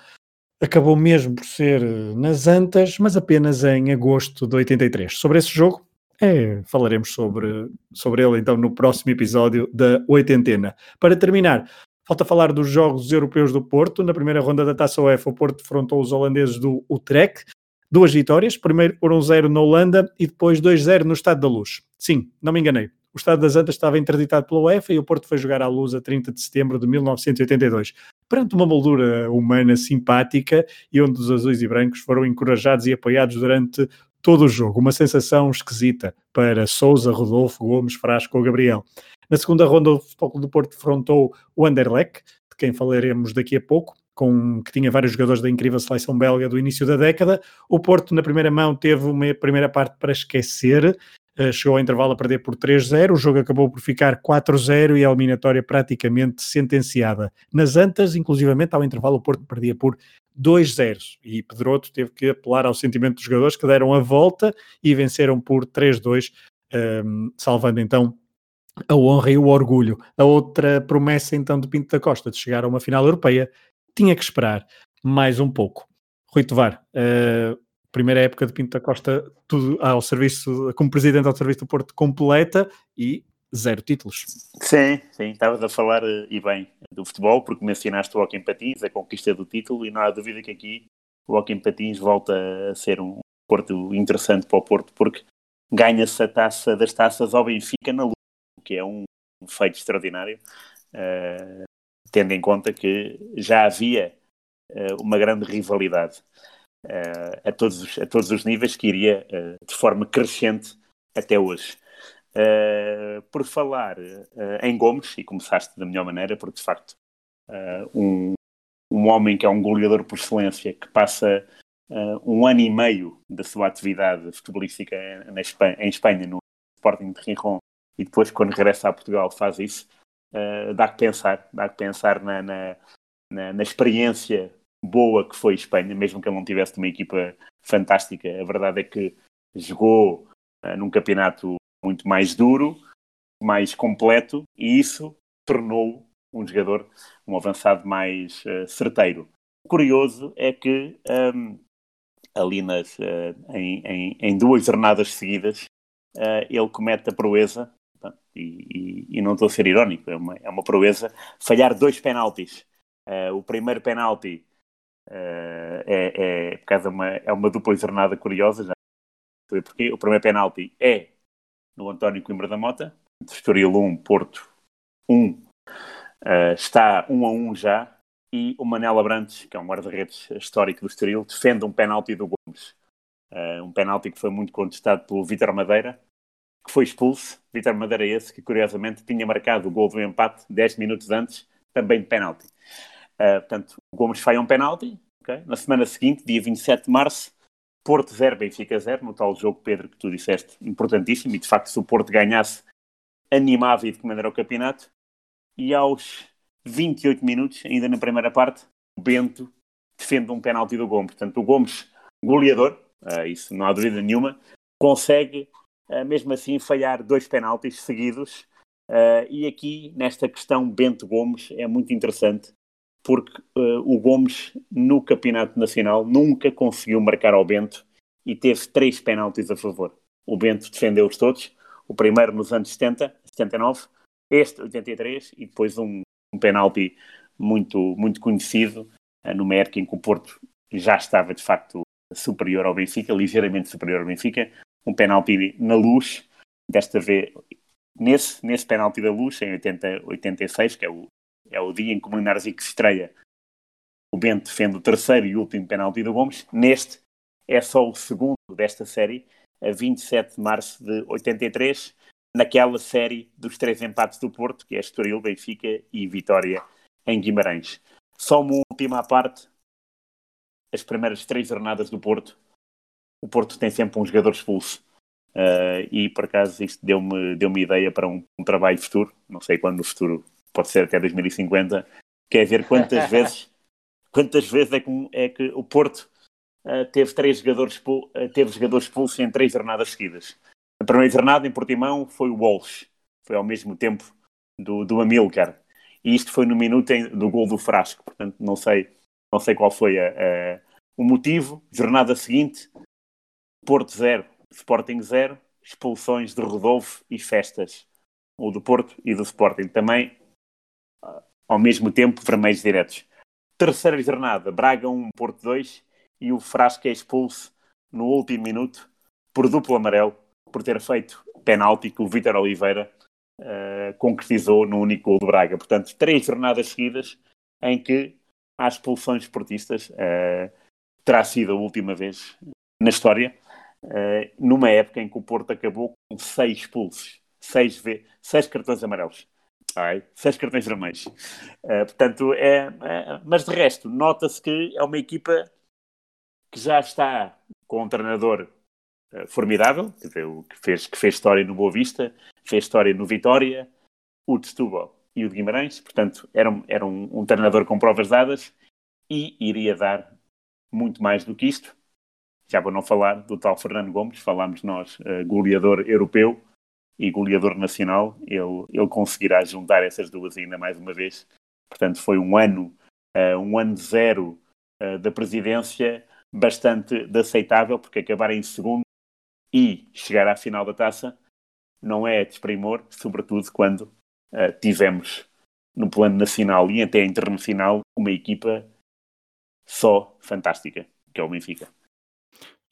acabou mesmo por ser nas Antas, mas apenas em agosto de 83. Sobre esse jogo, é, falaremos sobre, sobre ele então no próximo episódio da Oitentena. Para terminar, Falta falar dos Jogos Europeus do Porto. Na primeira ronda da Taça UEFA, o Porto defrontou os holandeses do Utrecht. Duas vitórias, primeiro por 1-0 na Holanda e depois 2-0 no Estado da Luz. Sim, não me enganei. O Estado das Antas estava interditado pela UEFA e o Porto foi jogar à luz a 30 de setembro de 1982. Perante uma moldura humana simpática e onde os azuis e brancos foram encorajados e apoiados durante todo o jogo. Uma sensação esquisita para Souza, Rodolfo, Gomes, Frasco ou Gabriel. Na segunda ronda, o Futebol do Porto defrontou o Anderlecht, de quem falaremos daqui a pouco, com, que tinha vários jogadores da incrível seleção belga do início da década. O Porto, na primeira mão, teve uma primeira parte para esquecer, uh, chegou ao intervalo a perder por 3-0, o jogo acabou por ficar 4-0 e a eliminatória praticamente sentenciada. Nas Antas, inclusivamente, ao intervalo, o Porto perdia por 2-0 e Pedroto teve que apelar ao sentimento dos jogadores que deram a volta e venceram por 3-2, um, ehm, salvando então a honra e o orgulho. A outra promessa então de Pinto da Costa de chegar a uma final europeia tinha que esperar mais um pouco. Rui Tovar, uh, primeira época de Pinto da Costa tudo ao serviço, como presidente ao serviço do Porto completa e zero títulos. Sim, sim, estavas a falar eh, e bem do futebol, porque mencionaste o Hockey Patins, a conquista do título, e não há dúvida que aqui o Hockey Patins volta a ser um Porto interessante para o Porto, porque ganha-se a taça das taças ao Benfica na que é um, feito extraordinário, uh, tendo em conta que já havia uh, uma grande rivalidade uh, a, todos os, a todos os níveis que iria de forma crescente até hoje. por falar em Gomes, e começaste da melhor maneira, porque de facto um, um homem que é um goleador por excelência, que passa um ano e meio da sua atividade futebolística em Espanha, em Espanha no Sporting de Rijon, e depois, quando regressa a Portugal, faz isso, uh, dá que pensar, dá que pensar na, na, na, na, experiência boa que foi Espanha, mesmo que ele não tivesse uma equipa fantástica. A verdade é que jogou uh, num campeonato muito mais duro, mais completo, e isso tornou um jogador, um avançado mais uh, certeiro. curioso é que um, ali nas, uh, em, em, em, duas jornadas seguidas ele comete a proeza, e, e, e, não estou a ser irónico, é uma, é uma proeza, falhar dois penaltis. Uh, o primeiro penalti é, é, por causa uma, é uma dupla jornada curiosa, já porque o primeiro penalti é no António Coimbra da Mota, Estoril 1, Porto 1, está 1 a 1 já, e o Manela Brantes, que é um guarda-redes histórico do Estoril, defende um penalti do Gomes. Uh, um penalti que foi muito contestado pelo Vítor Madeira, foi expulso. Vítor Madeira esse que, curiosamente, tinha marcado o gol do empate 10 minutos antes, também de penalti. Uh, portanto, o Gomes falha um penalti. Okay? Na semana seguinte, dia 27 de março, Porto 0, Benfica 0, no tal jogo, Pedro, que tu disseste, importantíssimo. E, de facto, se o Porto ganhasse, animava e de que maneira o campeonato. E aos 28 minutos, ainda na primeira parte, o Bento defende um penalti do Gomes. Portanto, o Gomes, goleador, uh, isso não há dúvida nenhuma, consegue, mesmo assim, falhar dois penaltis seguidos. Uh, e aqui, nesta questão Bento Gomes, é muito interessante, porque o Gomes, no Campeonato Nacional, nunca conseguiu marcar ao Bento e teve três penaltis a favor. O Bento defendeu-os todos, o primeiro nos anos 70, 79, este 83 e depois um um penalti muito, muito conhecido, numa época em que o Porto já estava de facto superior ao Benfica, ligeiramente superior ao Benfica, um penalti na luz, desta vez nesse, nesse penalti da luz, em 80, 86, que é o, é o dia em que o se estreia, o Bento defende o terceiro e último penalti do Gomes, neste é só o segundo desta série, a 27 de março de 83, naquela série dos três empates do Porto, que é Estoril, Benfica e Vitória em Guimarães. Só uma última parte, as primeiras três jornadas do Porto, o Porto tem sempre um jogador expulso. Uh, e por acaso isto deu-me deu ideia para um, um, trabalho futuro, não sei quando no futuro, pode ser até 2050, que é ver quantas vezes quantas vezes é que, é que o Porto uh, teve três jogadores, uh, teve jogadores expulsos em três jornadas seguidas. A primeira jornada em Portimão foi o Walsh, foi ao mesmo tempo do, do Amilcar. E isto foi no minuto em, do gol do Frasco, portanto não sei, não sei qual foi a, a, o motivo. Jornada seguinte, Porto 0, Sporting 0, expulsões de Rodolfo e festas. O do Porto e do Sporting também, ao mesmo tempo, vermelhos diretos. Terceira jornada, Braga 1, Porto 2 e o Frasco é expulso no último minuto por duplo amarelo por ter feito penalti que o Vítor Oliveira uh, concretizou no único gol do Braga. Portanto, três jornadas seguidas em que há expulsões esportistas. Uh, terá sido a última vez na história, uh, numa época em que o Porto acabou com seis expulsos, seis, seis cartões amarelos. Ai, seis cartões vermelhos. Uh, portanto, é, é, mas de resto, nota-se que é uma equipa que já está com um treinador eh, formidável, que fez, que fez história no Boa Vista, fez história no Vitória, o de Setúbal e o de Guimarães, portanto, era, era um, um treinador com provas dadas e iria dar muito mais do que isto. Já vou não falar do tal Fernando Gomes, falámos nós, uh, goleador europeu e goleador nacional, ele, ele conseguirá juntar essas duas ainda mais uma vez. Portanto, foi um ano, uh, um ano zero uh, da presidência bastante aceitável, porque acabar em segundo e chegar à final da taça não é desprimor, sobretudo quando uh, tivemos no plano nacional e até internacional uma equipa só fantástica, que é o Benfica.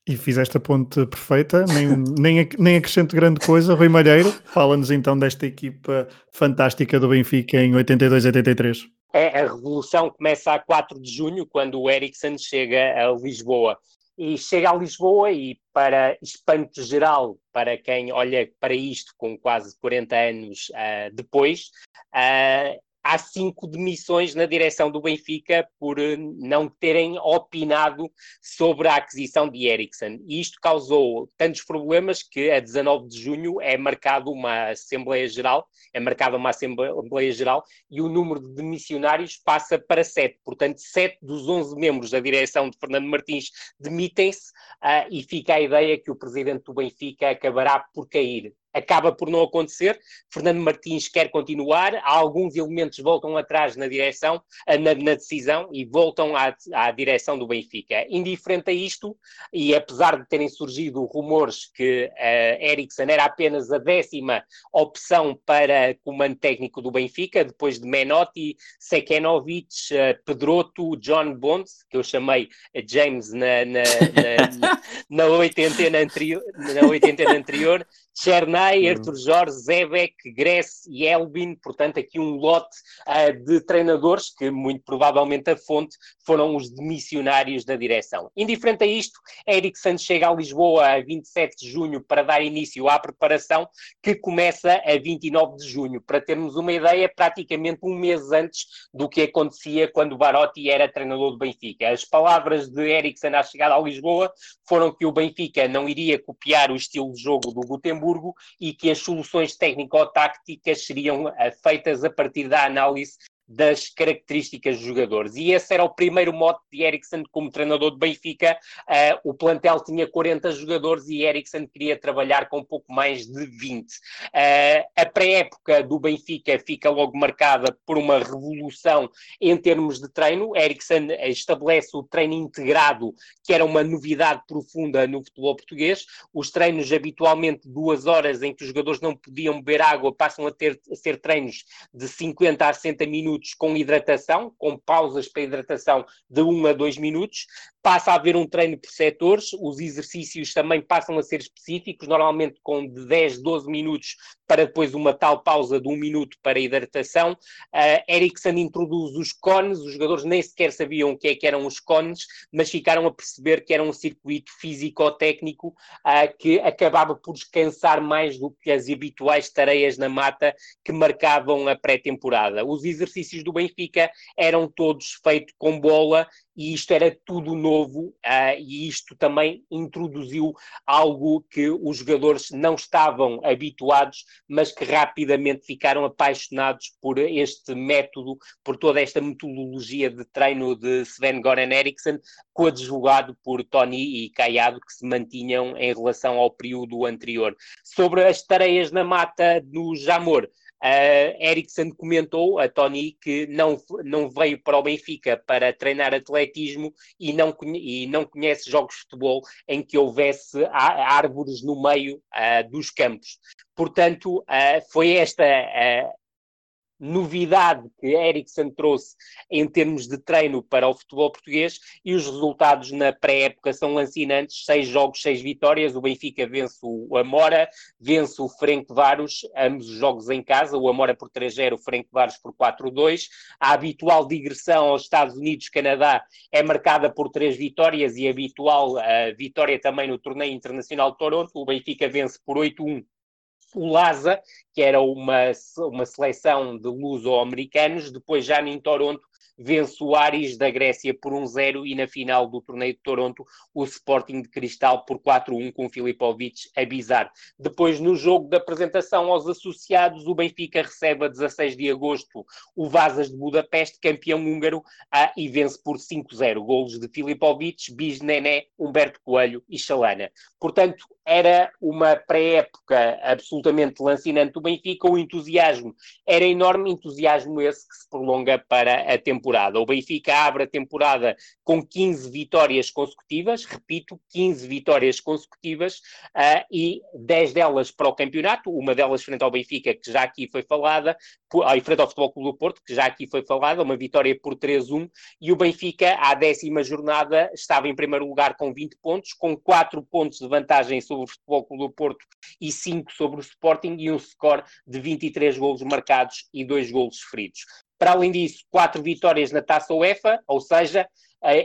E fizeste a ponte perfeita, nem, nem, nem acrescento grande coisa. Rui Malheiro, fala-nos então desta equipa fantástica do Benfica em 82-83. É, a revolução começa a 4 de junho, quando o Ericsson chega a Lisboa e chega a Lisboa e, para espanto geral, para quem olha para isto com quase 40 anos uh, depois, uh, há cinco demissões na direção do Benfica por eh, não terem opinado sobre a aquisição de Ericsson. E isto causou tantos problemas que a 19 de junho é marcado uma Assembleia Geral, é marcada uma Assembleia Geral e o número de demissionários passa para sete. Portanto, sete dos 11 membros da direção de Fernando Martins demitem-se uh, e fica a ideia que o presidente do Benfica acabará por cair acaba por não acontecer. Fernando Martins quer continuar, alguns elementos voltam atrás na direção, na, na decisão e voltam à, à, direção do Benfica. Indiferente a isto, e apesar de terem surgido rumores que uh, Eriksen era apenas a décima opção para comando técnico do Benfica, depois de Menotti, Sekenovic, uh, Pedroto, John Bond, que eu chamei James na, na, na, na, oitentena anterior, na oitentena anterior Chernay, uhum. Arthur Jorge, Zebek, Gress e Elbin, portanto aqui um lote uh, de treinadores que muito provavelmente a fonte foram os demissionários da direção. Indiferente a isto, Eric Santos chega a Lisboa a 27 de junho para dar início à preparação que começa a 29 de junho. Para termos uma ideia, praticamente um mês antes do que acontecia quando Barotti era treinador do Benfica. As palavras de Eriksen à chegada a Lisboa foram que o Benfica não iria copiar o estilo de jogo do Gutenberg Luxemburgo e que as soluções técnico-tácticas seriam uh, feitas a partir da análise das características dos jogadores. E esse era o primeiro mote de Eriksen como treinador de Benfica. Uh, o plantel tinha 40 jogadores e Eriksen queria trabalhar com pouco mais de 20. Uh, eh, a pré-época do Benfica fica logo marcada por uma revolução em termos de treino. Eriksen estabelece o treino integrado, que era uma novidade profunda no futebol português. Os treinos, habitualmente duas horas em que os jogadores não podiam beber água, passam a, ter, a ser treinos de 50 a 60 minutos minutos com hidratação, com pausas para hidratação de 1 a 2 minutos passa a haver um treino por setores, os exercícios também passam a ser específicos, normalmente com de 10, 12 minutos para depois uma tal pausa de um minuto para hidratação. Uh, Ericsson introduz os cones, os jogadores nem sequer sabiam o que, é que eram os cones, mas ficaram a perceber que era um circuito físico-técnico uh, que acabava por descansar mais do que as habituais tareias na mata que marcavam a pré-temporada. Os exercícios do Benfica eram todos feitos com bola e isto era tudo novo uh, e isto também introduziu algo que os jogadores não estavam habituados, mas que rapidamente ficaram apaixonados por este método, por toda esta metodologia de treino de Sven Goran Eriksson, coadjuvado por Tony e Caiado, que se mantinham em relação ao período anterior. Sobre as tareias na mata no Jamor, Uh, Ericsson comentou a Tony que não, não veio para o Benfica para treinar atletismo e não, e não conhece jogos de futebol em que houvesse árvores no meio uh, dos campos. Portanto, uh, foi esta novidade que Eriksen trouxe em termos de treino para o futebol português e os resultados na pré-época são lancinantes, seis jogos, seis vitórias, o Benfica vence o Amora, vence o Varos, ambos os jogos em casa, o Amora por 3-0, o Varos por 4-2, a habitual digressão aos Estados Unidos, Canadá, é marcada por três vitórias e a habitual uh, vitória também no torneio internacional de Toronto, o Benfica vence por 8-1 o Laza, que era uma, uma seleção de luso-americanos, depois já em Toronto vence o Ares da Grécia por 1-0 e na final do torneio de Toronto o Sporting de Cristal por 4-1 com o Filipovic a bizar. Depois no jogo da apresentação aos associados o Benfica recebe a 16 de agosto o Vazas de Budapeste, campeão húngaro, a, e vence por 5-0. Golos de Filipovic, Bis Nené, Humberto Coelho e Chalana. Portanto, era uma pré-época absolutamente lancinante do Benfica, o entusiasmo era enorme, entusiasmo esse que se prolonga para a temporada. O Benfica abre a temporada com 15 vitórias consecutivas, repito, 15 vitórias consecutivas uh, e 10 delas para o campeonato, uma delas frente ao Benfica, que já aqui foi falada, e frente ao Futebol Clube do Porto, que já aqui foi falada, uma vitória por 3-1, e o Benfica, à décima jornada, estava em primeiro lugar com 20 pontos, com 4 pontos de vantagem sobre o Futebol Clube do Porto e 5 sobre o Sporting, e um score de 23 golos marcados e 2 golos sofridos. Para além disso, quatro vitórias na Taça UEFA, ou seja,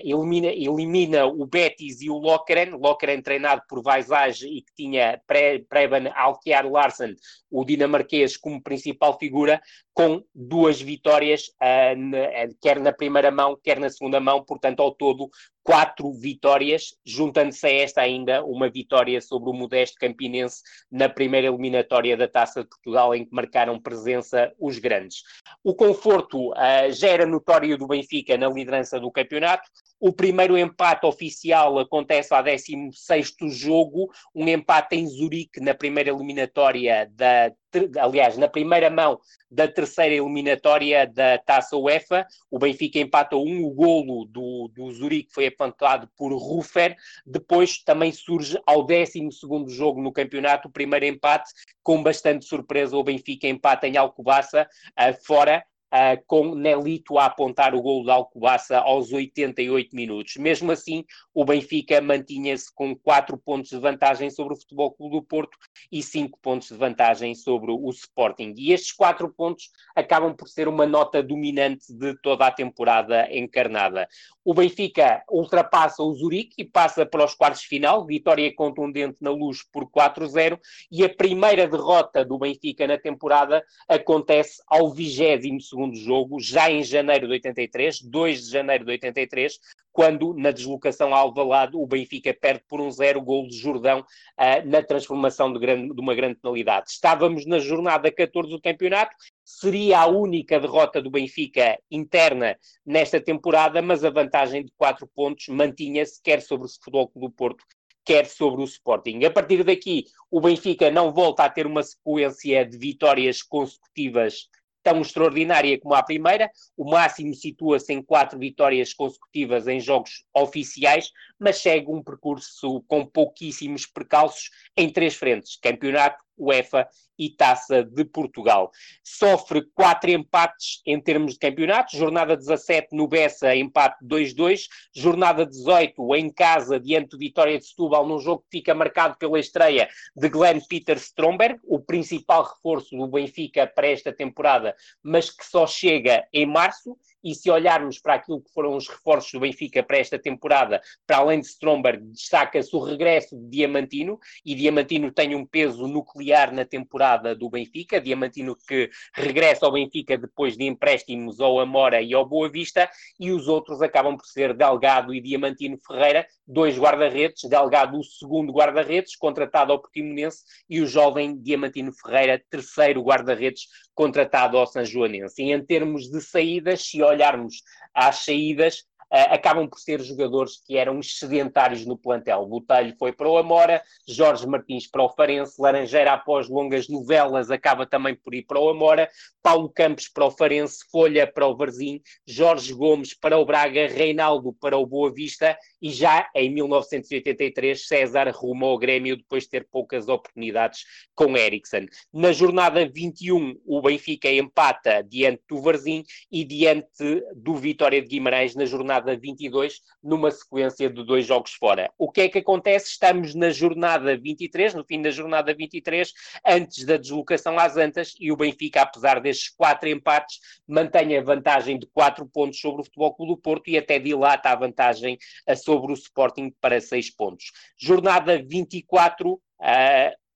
elimina, elimina o Betis e o Lokeren, Lokeren treinado por Vaisage e que tinha Preben Alkiar Larsen, o dinamarquês, como principal figura, com duas vitórias, uh, quer na primeira mão, quer na segunda mão, portanto, ao todo, quatro vitórias, juntando-se a esta ainda uma vitória sobre o modesto Campinense na primeira eliminatória da Taça de Portugal, em que marcaram presença os grandes. O conforto uh, já era notório do Benfica na liderança do campeonato, O primeiro empate oficial acontece ao 16 jogo, um empate em Zurique na primeira eliminatória da aliás, na primeira mão da terceira eliminatória da Taça UEFA, o Benfica empatou um, o golo do, do Zurique foi apontado por Rufer, depois também surge ao 12 jogo no campeonato, o primeiro empate, com bastante surpresa, o Benfica empata em Alcobaça, fora, Uh, com Nelito a apontar o gol da Alcobaça aos 88 minutos. Mesmo assim, o Benfica mantinha-se com 4 pontos de vantagem sobre o Futebol Clube do Porto e 5 pontos de vantagem sobre o Sporting. E estes 4 pontos acabam por ser uma nota dominante de toda a temporada encarnada. O Benfica ultrapassa o Zurique e passa para os quartos de final, vitória contundente na luz por 4-0, e a primeira derrota do Benfica na temporada acontece ao 22 jogo, já em janeiro de 83, 2 de janeiro de 83, quando na deslocação ao Alvalade o Benfica perde por um zero gol de Jordão uh, na transformação de, grande, de uma grande penalidade. Estávamos na jornada 14 do campeonato, seria a única derrota do Benfica interna nesta temporada, mas a vantagem de 4 pontos mantinha-se quer sobre o Futebol Clube do Porto, quer sobre o Sporting. A partir daqui, o Benfica não volta a ter uma sequência de vitórias consecutivas tão extraordinária como a primeira. O máximo situa-se em quatro vitórias consecutivas em jogos oficiais, mas segue um percurso com pouquíssimos percalços em três frentes: campeonato, UEFA e Taça de Portugal. Sofre quatro empates em termos de campeonato, jornada 17 no Bessa, empate 2-2, jornada 18 em casa, diante do Vitória de Setúbal, num jogo que fica marcado pela estreia de Glenn Peter Stromberg, o principal reforço do Benfica para esta temporada, mas que só chega em março, e se olharmos para aquilo que foram os reforços do Benfica para esta temporada, para além de Stromberg, destaca-se o regresso de Diamantino, e Diamantino tem um peso nuclear na temporada do Benfica, Diamantino que regressa ao Benfica depois de empréstimos ao Amora e ao Boa Vista, e os outros acabam por ser Delgado e Diamantino Ferreira, dois guarda-redes, Delgado o segundo guarda-redes, contratado ao Portimonense, e o jovem Diamantino Ferreira, terceiro guarda-redes, contratado ao São Joanense. E em termos de saídas, se olharmos às saídas, acabam por ser jogadores que eram excedentários no plantel. Botelho foi para o Amora, Jorge Martins para o Farense, Laranjeira, após longas novelas, acaba também por ir para o Amora, Paulo Campos para o Farense, Folha para o Varzim, Jorge Gomes para o Braga, Reinaldo para o Boa Vista e já em 1983 César rumou ao Grêmio depois de ter poucas oportunidades com Ericsson. Na jornada 21, o Benfica empata diante do Varzim e diante do Vitória de Guimarães na jornada jornada 22, numa sequência de dois jogos fora. O que é que acontece? Estamos na jornada 23, no fim da jornada 23, antes da deslocação às Antas, e o Benfica, apesar destes quatro empates, mantém a vantagem de quatro pontos sobre o Futebol Clube do Porto e até dilata a vantagem eh, sobre o Sporting para seis pontos. Jornada 24, uh,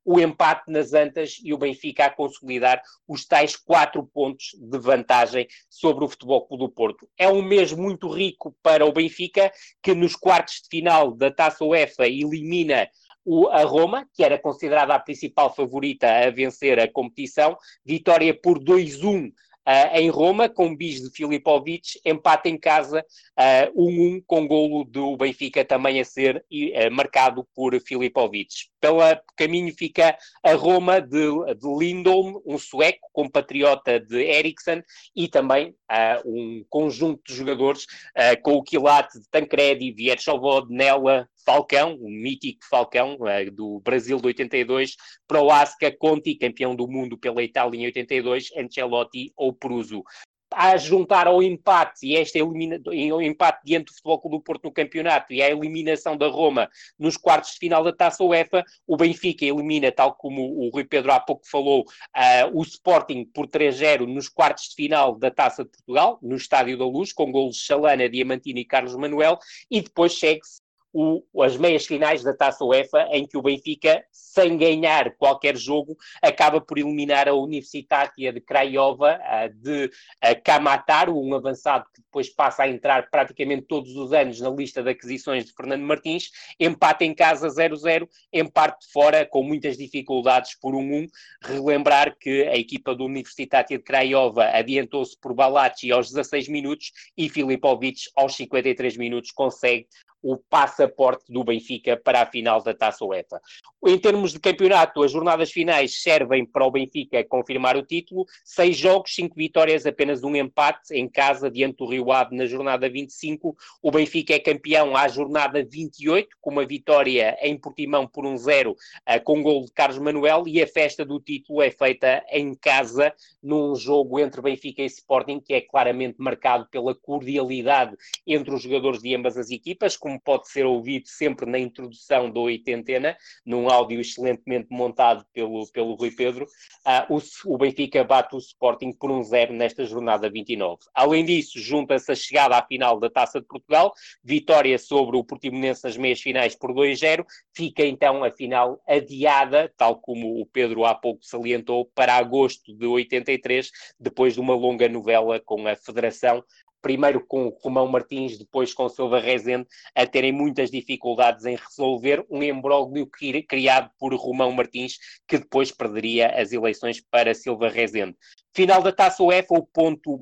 o empate nas Antas e o Benfica a consolidar os tais quatro pontos de vantagem sobre o Futebol Clube do Porto. É um mês muito rico para o Benfica, que nos quartos de final da Taça UEFA elimina o, a Roma, que era considerada a principal favorita a vencer a competição, vitória por 2-1 Uh, em Roma, com bis de Filipovic, empate em casa, 1-1 uh, um, com golo do Benfica também a ser uh, marcado por Filipovic. Pela caminho fica a Roma de, de Lindholm, um sueco, compatriota de Eriksson, e também um conjunto de jogadores com o quilate de Tancredi, Vierchovod, Nella, Falcão, o mítico Falcão uh, do Brasil de 82, Proasca, Conti, campeão do mundo pela Itália em 82, Ancelotti ou Pruso. A juntar ao empate e este elimina... o empate diante do Futebol Clube do Porto no campeonato e a eliminação da Roma nos quartos de final da Taça UEFA, o Benfica elimina, tal como o Rui Pedro há pouco falou, uh, o Sporting por 3-0 nos quartos de final da Taça de Portugal, no Estádio da Luz, com golos de Chalana, Diamantino e Carlos Manuel, e depois segue-se o, as meias finais da Taça UEFA, em que o Benfica, sem ganhar qualquer jogo, acaba por eliminar a Universitátia de Craiova de Kamataru, um avançado que depois passa a entrar praticamente todos os anos na lista de aquisições de Fernando Martins, empate em casa 0-0, empate fora com muitas dificuldades por 1-1. Relembrar que a equipa do Universitátia de Craiova adiantou-se por Balacci aos 16 minutos e Filipovic aos 53 minutos consegue o passaporte do Benfica para a final da Taça UEFA. Em termos de campeonato, as jornadas finais servem para o Benfica confirmar o título. Seis jogos, cinco vitórias, apenas um empate em casa diante do Rio Ave na jornada 25. O Benfica é campeão à jornada 28, com uma vitória em Portimão por um zero, uh, com gol de Carlos Manuel, e a festa do título é feita em casa, num jogo entre Benfica e Sporting, que é claramente marcado pela cordialidade entre os jogadores de ambas as equipas, com como pode ser ouvido sempre na introdução do Oitentena, num áudio excelentemente montado pelo, pelo Rui Pedro, uh, o, o, Benfica bate o Sporting por um zero nesta jornada 29. Além disso, junta-se a chegada à final da Taça de Portugal, vitória sobre o Portimonense nas meias finais por 2-0, fica então a final adiada, tal como o Pedro há pouco salientou, para agosto de 83, depois de uma longa novela com a Federação primeiro com Romão Martins, depois com Silva Rezende, a terem muitas dificuldades em resolver um embróglio criado por Romão Martins, que depois perderia as eleições para Silva Rezende. Final da Taça UEFA, o ponto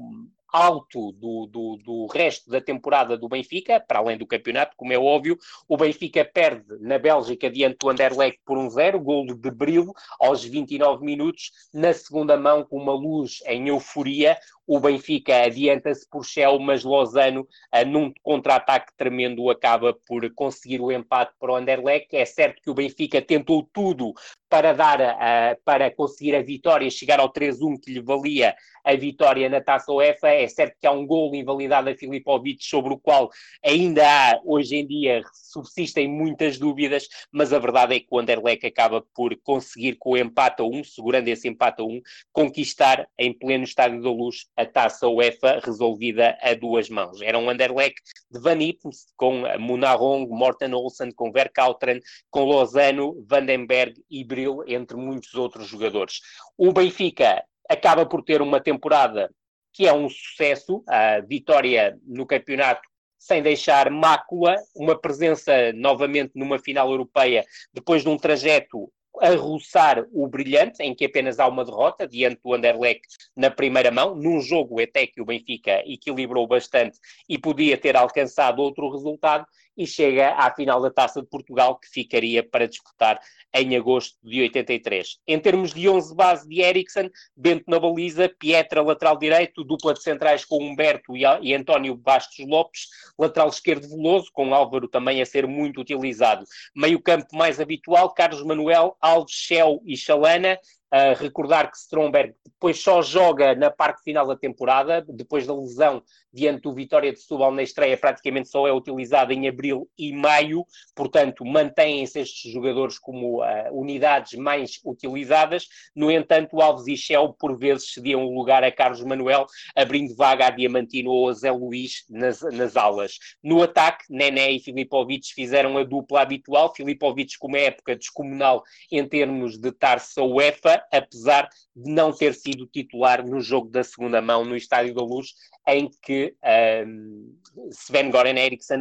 alto do, do, do, resto da temporada do Benfica, para além do campeonato, como é óbvio. O Benfica perde na Bélgica diante do Anderlecht por um zero, golo de Brilo aos 29 minutos, na segunda mão com uma luz em euforia. O Benfica adianta-se por Shell, mas Lozano, num contra-ataque tremendo, acaba por conseguir o empate para o Anderlecht. É certo que o Benfica tentou tudo para dar uh, para conseguir a vitória, chegar ao 3-1 que lhe valia a vitória na Taça UEFA. É certo que há um gol invalidado a Filipovic sobre o qual ainda há, hoje em dia, subsistem muitas dúvidas, mas a verdade é que o Anderlecht acaba por conseguir com o empate a 1, segurando esse empate a 1, conquistar em pleno Estádio da Luz a Taça UEFA resolvida a duas mãos. Era um Anderlecht de Van Ipens, com Munarong, Morten Olsen, com Verkautren, com Lozano, Vandenberg e Bril, entre muitos outros jogadores. O Benfica acaba por ter uma temporada que é um sucesso, a vitória no campeonato sem deixar mácula, uma presença novamente numa final europeia, depois de um trajeto a roçar o brilhante, em que apenas há uma derrota diante do Anderlecht na primeira mão, num jogo até que o Benfica equilibrou bastante e podia ter alcançado outro resultado, e chega à final da Taça de Portugal, que ficaria para disputar em agosto de 83. Em termos de 11 base de Eriksen, Bento na baliza, Pietra lateral direito, dupla de centrais com Humberto e, António Bastos Lopes, lateral esquerdo Veloso, com Álvaro também a ser muito utilizado. Meio campo mais habitual, Carlos Manuel, Alves, Shell e Chalana, Uh, recordar que Stromberg depois só joga na parte final da temporada, depois da lesão diante do Vitória de Setúbal na estreia, praticamente só é utilizado em abril e maio, portanto, mantêm-se estes jogadores como uh, unidades mais utilizadas. No entanto, Alves e Shell por vezes cediam o lugar a Carlos Manuel, abrindo vaga a Diamantino ou a Zé Luís nas, nas alas. No ataque, Nené e Filipovic fizeram a dupla habitual, Filipovic com uma época descomunal em termos de Tarsa UEFA, apesar de não ter sido titular no jogo da segunda mão no Estádio da Luz, em que um, Sven Goran Eriksson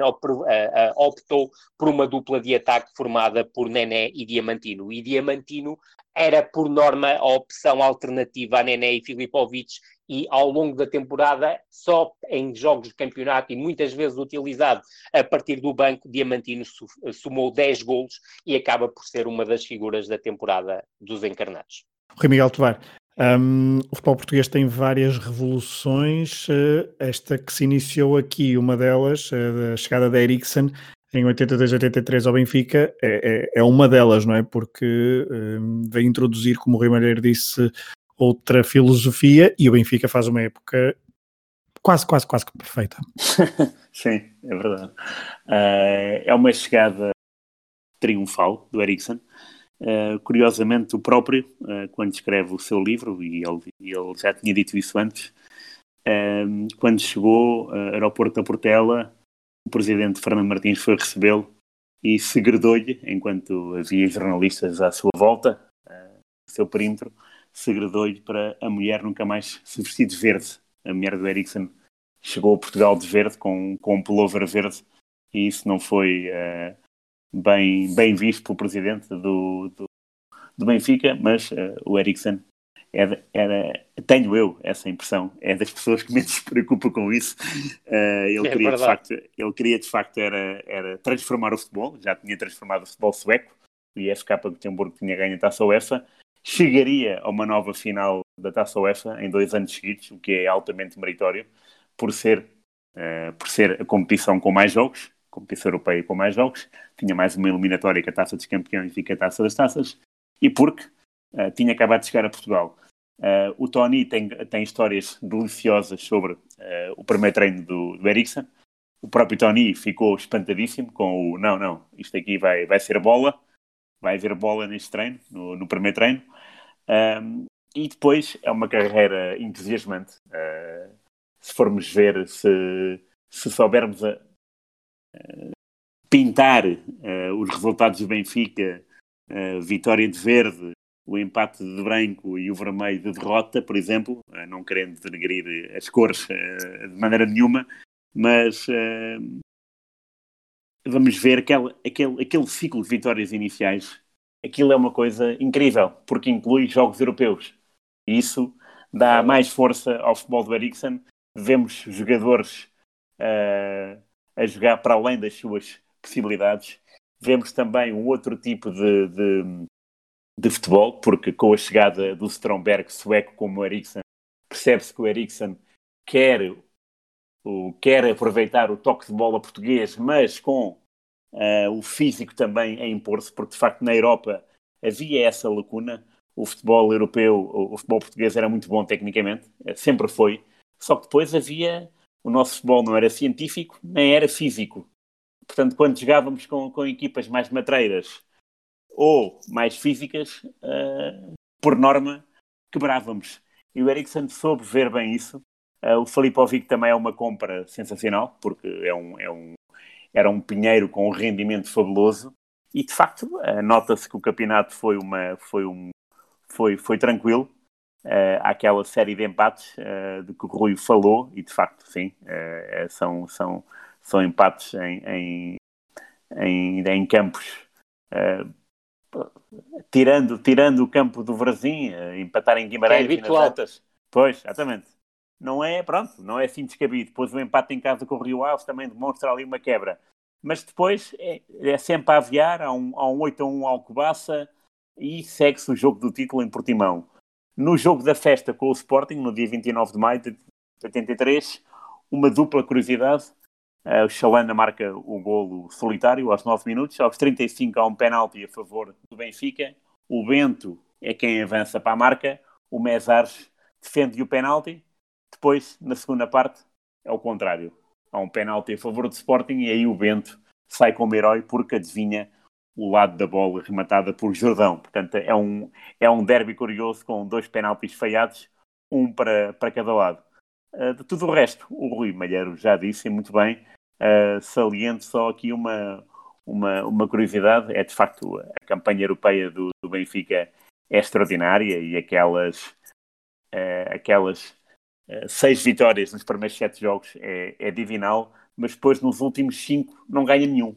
optou por uma dupla de ataque formada por Nené e Diamantino. E Diamantino era, por norma, a opção alternativa a Nené e Filipovic, e ao longo da temporada, só em jogos de campeonato e muitas vezes utilizado a partir do banco, Diamantino somou 10 golos e acaba por ser uma das figuras da temporada dos encarnados. Rui Miguel Tovar, um, o futebol português tem várias revoluções, uh, esta que se iniciou aqui, uma delas, uh, da chegada da Ericsson, em 82-83 ao Benfica, é, é, é, uma delas, não é? Porque um, veio introduzir, como o Rui Malheiro disse, outra filosofia e o Benfica faz uma época quase, quase, quase que perfeita. Sim, é verdade. Uh, é uma chegada triunfal do Ericsson. Uh, curiosamente, o próprio, uh, quando escreve o seu livro, e ele, ele já tinha dito isso antes, quando chegou ao aeroporto da Portela, o presidente Fernando Martins foi recebê-lo e segredou-lhe, enquanto havia jornalistas à sua volta, uh, seu perímetro, segredou-lhe para a mulher nunca mais se vestir de verde. A mulher do Ericsson chegou a Portugal de verde, com, com um pullover verde, e isso não foi uh, bem, bem visto pelo presidente do, do, do Benfica, mas uh, o Ericsson era, era, tenho eu essa impressão, é das pessoas que menos se preocupa com isso. Uh, ele, é queria, de facto, ele queria de facto era, era transformar o futebol, já tinha transformado o futebol sueco, o IFK Gotemburgo tinha ganho a taça UEFA, chegaria a uma nova final da taça UEFA em dois anos seguidos, o que é altamente meritório, por ser, uh, por ser a competição com mais jogos, competição europeia com mais jogos, tinha mais uma eliminatória que a Taça dos Campeões e que a Taça das Taças, e porque uh, tinha acabado de chegar a Portugal. Uh, o Tony tem, tem histórias deliciosas sobre o primeiro treino do, do Eriksen. O próprio Tony ficou espantadíssimo com o não, não, isto aqui vai, vai ser bola, vai haver bola neste treino, no, no primeiro treino. Um, e depois é uma carreira entusiasmante. Uh, se formos ver, se, se soubermos a, pintar os resultados do Benfica, vitória de verde, o empate de branco e o vermelho de derrota, por exemplo, não querendo denegrir as cores de maneira nenhuma, mas uh, vamos ver aquele, aquele, aquele ciclo de vitórias iniciais. Aquilo é uma coisa incrível, porque inclui jogos europeus. E isso dá mais força ao futebol do Ericsson. Vemos jogadores uh, a jogar para além das suas possibilidades. Vemos também um outro tipo de, de de futebol, porque com a chegada do Stromberg sueco como o Eriksen, percebe-se que o Eriksen quer, o, quer aproveitar o toque de bola português, mas com uh, o físico também a impor-se, porque de facto na Europa havia essa lacuna. O futebol europeu, o, o futebol português era muito bom tecnicamente, eh, sempre foi, só que depois havia. O nosso futebol não era científico, nem era físico. Portanto, quando jogávamos com, com equipas mais matreiras, ou mais físicas, uh, por norma, quebrávamos. E o Ericsson soube ver bem isso. Uh, o Filipovic também é uma compra sensacional, porque é um, é um, era um pinheiro com um rendimento fabuloso. E de facto, uh, nota-se que o campeonato foi, uma, foi, um, foi, foi tranquilo. Uh, aquela série de empates uh, de que o Rui falou, e de facto, sim, uh, são, são, são empates em, em, em, em campos tirando, tirando o campo do Varzim, eh, empatar em Guimarães é habitual. Pois, exatamente. Não é, pronto, não é assim descabido. Depois o empate em casa com o Rio Ave também demonstra ali uma quebra. Mas depois é, é sempre a aviar, há um, há um 8 a 1 ao Cobaça e segue-se o jogo do título em Portimão. No jogo da festa com o Sporting, no dia 29 de maio de 83, uma dupla curiosidade. Uh, o Chalana marca o golo solitário aos 9 minutos. Aos 35 há um penalti a favor do Benfica. O Bento é quem avança para a marca. O Mesares defende o penalti. Depois, na segunda parte, é o contrário. Há um penalti a favor do Sporting e aí o Bento sai como herói porque adivinha o lado da bola rematada por Jordão. Portanto, é um, é um derby curioso com dois penaltis falhados, um para, para cada lado. Uh, de tudo o resto, o Rui Malheiro já disse muito bem, Uh, saliento só aqui uma, uma, uma curiosidade, é de facto a campanha europeia do, do Benfica é extraordinária e aquelas, uh, aquelas seis vitórias nos primeiros sete jogos é, é, divinal, mas depois nos últimos cinco não ganha nenhum.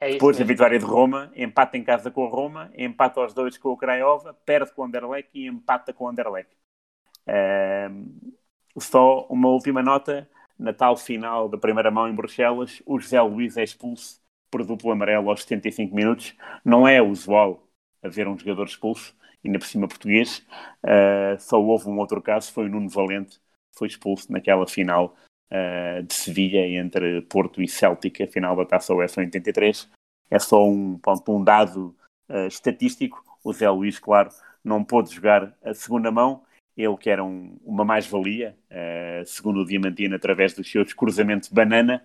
É depois da vitória de Roma, empata em casa com a Roma, empata aos dois com o Craiova, perde com o Anderlecht e empata com o Anderlecht. só uma última nota, na tal final da primeira mão em Bruxelas, o José Luís é expulso por duplo amarelo aos 75 minutos. Não é usual haver um jogador expulso, ainda por cima português. Uh, só houve um outro caso, foi o Nuno Valente, foi expulso naquela final uh, de Sevilha entre Porto e Celtic, a final da Taça UEFA 83. É só um, ponto, um dado uh, estatístico. O Zé Luís, claro, não pôde jogar a segunda mão ele que era um, uma mais-valia, uh, segundo o Diamantino, através dos seus cruzamentos banana,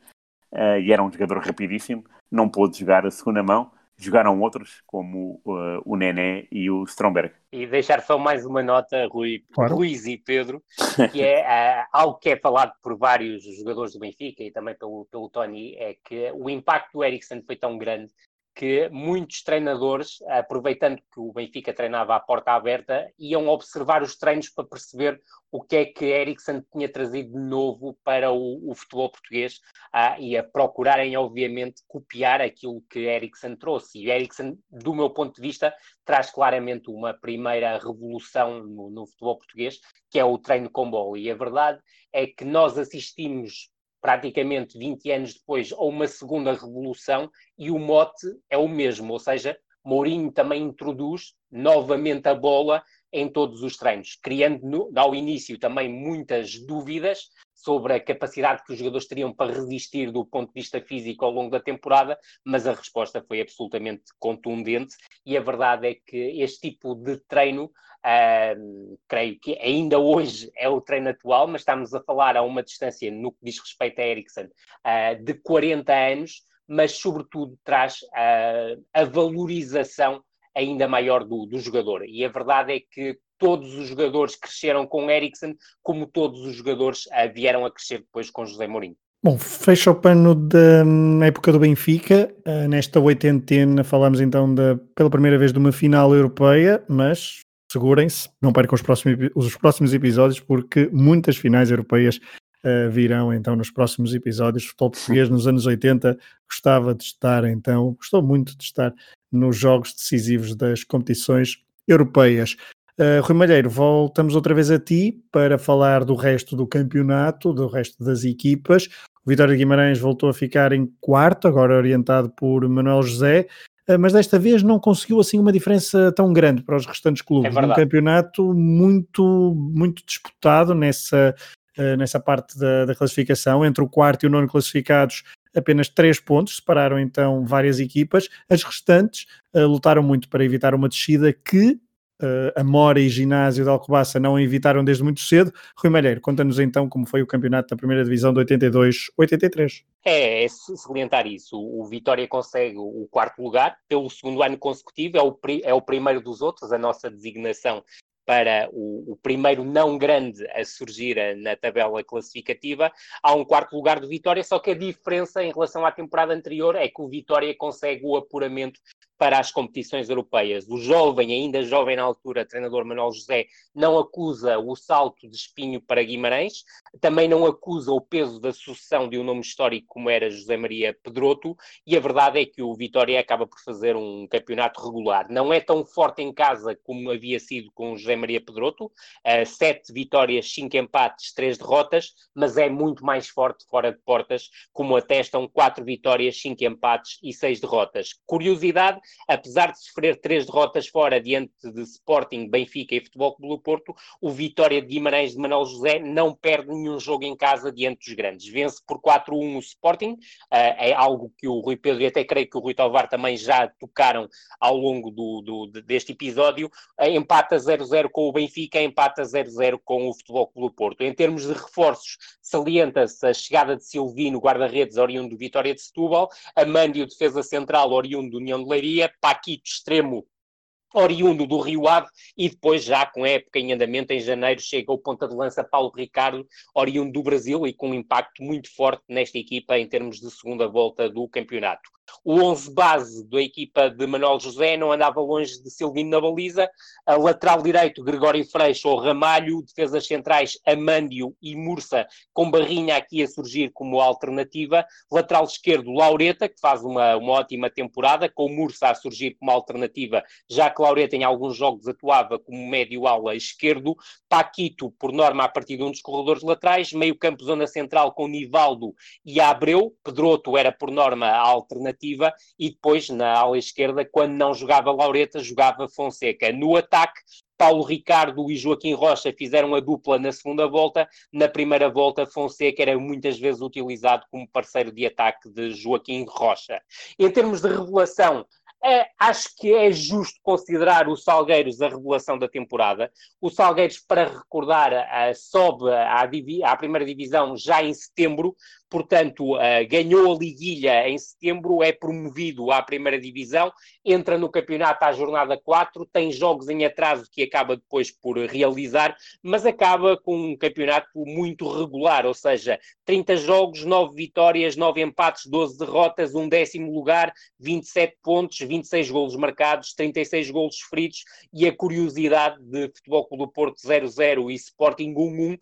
e era um jogador rapidíssimo, não pôde jogar a segunda mão. Jogaram outros, como uh, o Nené e o Stromberg. E deixar só mais uma nota, Rui, claro. Ruiz e Pedro, que é algo que é falado por vários jogadores do Benfica e também pelo, pelo Tony, é que o impacto do Eriksen foi tão grande que muitos treinadores, aproveitando que o Benfica treinava à porta aberta, iam observar os treinos para perceber o que é que Ericsson tinha trazido de novo para o, o futebol português ah, e a procurarem, obviamente, copiar aquilo que Ericsson trouxe. E Ericsson, do meu ponto de vista, traz claramente uma primeira revolução no, no futebol português, que é o treino com bola. E a verdade é que nós assistimos praticamente 20 anos depois, a uma segunda revolução e o mote é o mesmo, ou seja, Mourinho também introduz novamente a bola em todos os treinos, criando no, ao início também muitas dúvidas sobre a capacidade que os jogadores teriam para resistir do ponto de vista físico ao longo da temporada, mas a resposta foi absolutamente contundente e a verdade é que este tipo de treino, uh, creio que ainda hoje é o treino atual, mas estamos a falar a uma distância, no que diz respeito a Ericsson, uh, de 40 anos, mas sobretudo traz uh, a valorização ainda maior do, do jogador. E a verdade é que todos os jogadores cresceram com Eriksen, como todos os jogadores uh, vieram a crescer depois com José Mourinho. Bom, fecha o pano da hum, época do Benfica. Uh, nesta oitentena falamos então da, pela primeira vez de uma final europeia, mas segurem-se, não percam os próximos, os próximos episódios, porque muitas finais europeias uh, virão então nos próximos episódios. O futebol português nos anos 80 gostava de estar então, gostou muito de estar nos jogos decisivos das competições europeias. Uh, Rui Malheiro, voltamos outra vez a ti para falar do resto do campeonato, do resto das equipas. O Vitória de Guimarães voltou a ficar em quarto, agora orientado por Manuel José, uh, mas desta vez não conseguiu assim uma diferença tão grande para os restantes clubes. É um campeonato muito, muito disputado nessa, uh, nessa parte da, da classificação, entre o quarto e o nono classificados apenas três pontos, separaram então várias equipas. As restantes uh, lutaram muito para evitar uma descida que uh, a Mora e Ginásio de Alcobaça não evitaram desde muito cedo. Rui Malheiro, conta-nos então como foi o campeonato da primeira divisão de 82-83. É, é salientar isso. O, Vitória consegue o quarto lugar pelo segundo ano consecutivo, é o, é o primeiro dos outros. A nossa designação para o, o, primeiro não grande a surgir na tabela classificativa, há um quarto lugar do Vitória, só que a diferença em relação à temporada anterior é que o Vitória consegue o apuramento para as competições europeias. O jovem, ainda jovem na altura, treinador Manuel José, não acusa o salto de espinho para Guimarães, também não acusa o peso da sucessão de um nome histórico como era José Maria Pedroto, e a verdade é que o Vitória acaba por fazer um campeonato regular. Não é tão forte em casa como havia sido com José Maria Pedroto, uh, sete vitórias, cinco empates, três derrotas, mas é muito mais forte fora de portas, como atestam quatro vitórias, cinco empates e seis derrotas. Curiosidade, apesar de sofrer três derrotas fora diante de Sporting, Benfica e Futebol Clube Porto, o Vitória de Guimarães de Manuel José não perde nenhum jogo em casa diante dos grandes. Vence por 4-1 o Sporting, uh, é algo que o Rui Pedro e até creio que o Rui Tovar também já tocaram ao longo do, do deste episódio. Uh, empata 0-0 com o Benfica, empata 0-0 com o Futebol Clube Porto. Em termos de reforços, salienta-se a chegada de Silvino, guarda-redes, oriundo do Vitória de Setúbal, Amândio, defesa central, oriundo do União de Leiria, Paquito, extremo oriundo do Rio Ave, e depois, já com época em andamento, em janeiro, chega o ponta de lança Paulo Ricardo, oriundo do Brasil, e com um impacto muito forte nesta equipa em termos de segunda volta do campeonato. O 11 base da equipa de Manuel José não andava longe de Silvino na baliza. A lateral direito, Gregório Freixo ou Ramalho. Defesas centrais, Amândio e Mursa, com Barrinha aqui a surgir como alternativa. Lateral esquerdo, Laureta, que faz uma, uma ótima temporada, com Mursa a surgir como alternativa, já que Laureta em alguns jogos atuava como médio-ala esquerdo. Paquito, por norma, a partir de um dos corredores laterais. Meio campo, zona central, com Nivaldo e Abreu. Pedroto era, por norma, a alternativa alternativa e depois na ala esquerda, quando não jogava Laureta, jogava Fonseca. No ataque, Paulo Ricardo e Joaquim Rocha fizeram a dupla na segunda volta. Na primeira volta, Fonseca era muitas vezes utilizado como parceiro de ataque de Joaquim Rocha. Em termos de revelação, é, acho que é justo considerar o Salgueiros a revelação da temporada. O Salgueiros, para recordar, uh, sobe à, à, primeira divisão já em setembro, portanto, uh, ganhou a liguilha em setembro, é promovido à primeira divisão, entra no campeonato à jornada 4, tem jogos em atraso que acaba depois por realizar, mas acaba com um campeonato muito regular, ou seja, 30 jogos, 9 vitórias, 9 empates, 12 derrotas, um décimo lugar, 27 pontos, 26 golos marcados, 36 golos sofridos e a curiosidade de Futebol Clube do Porto 0-0 e Sporting 1-1 uh,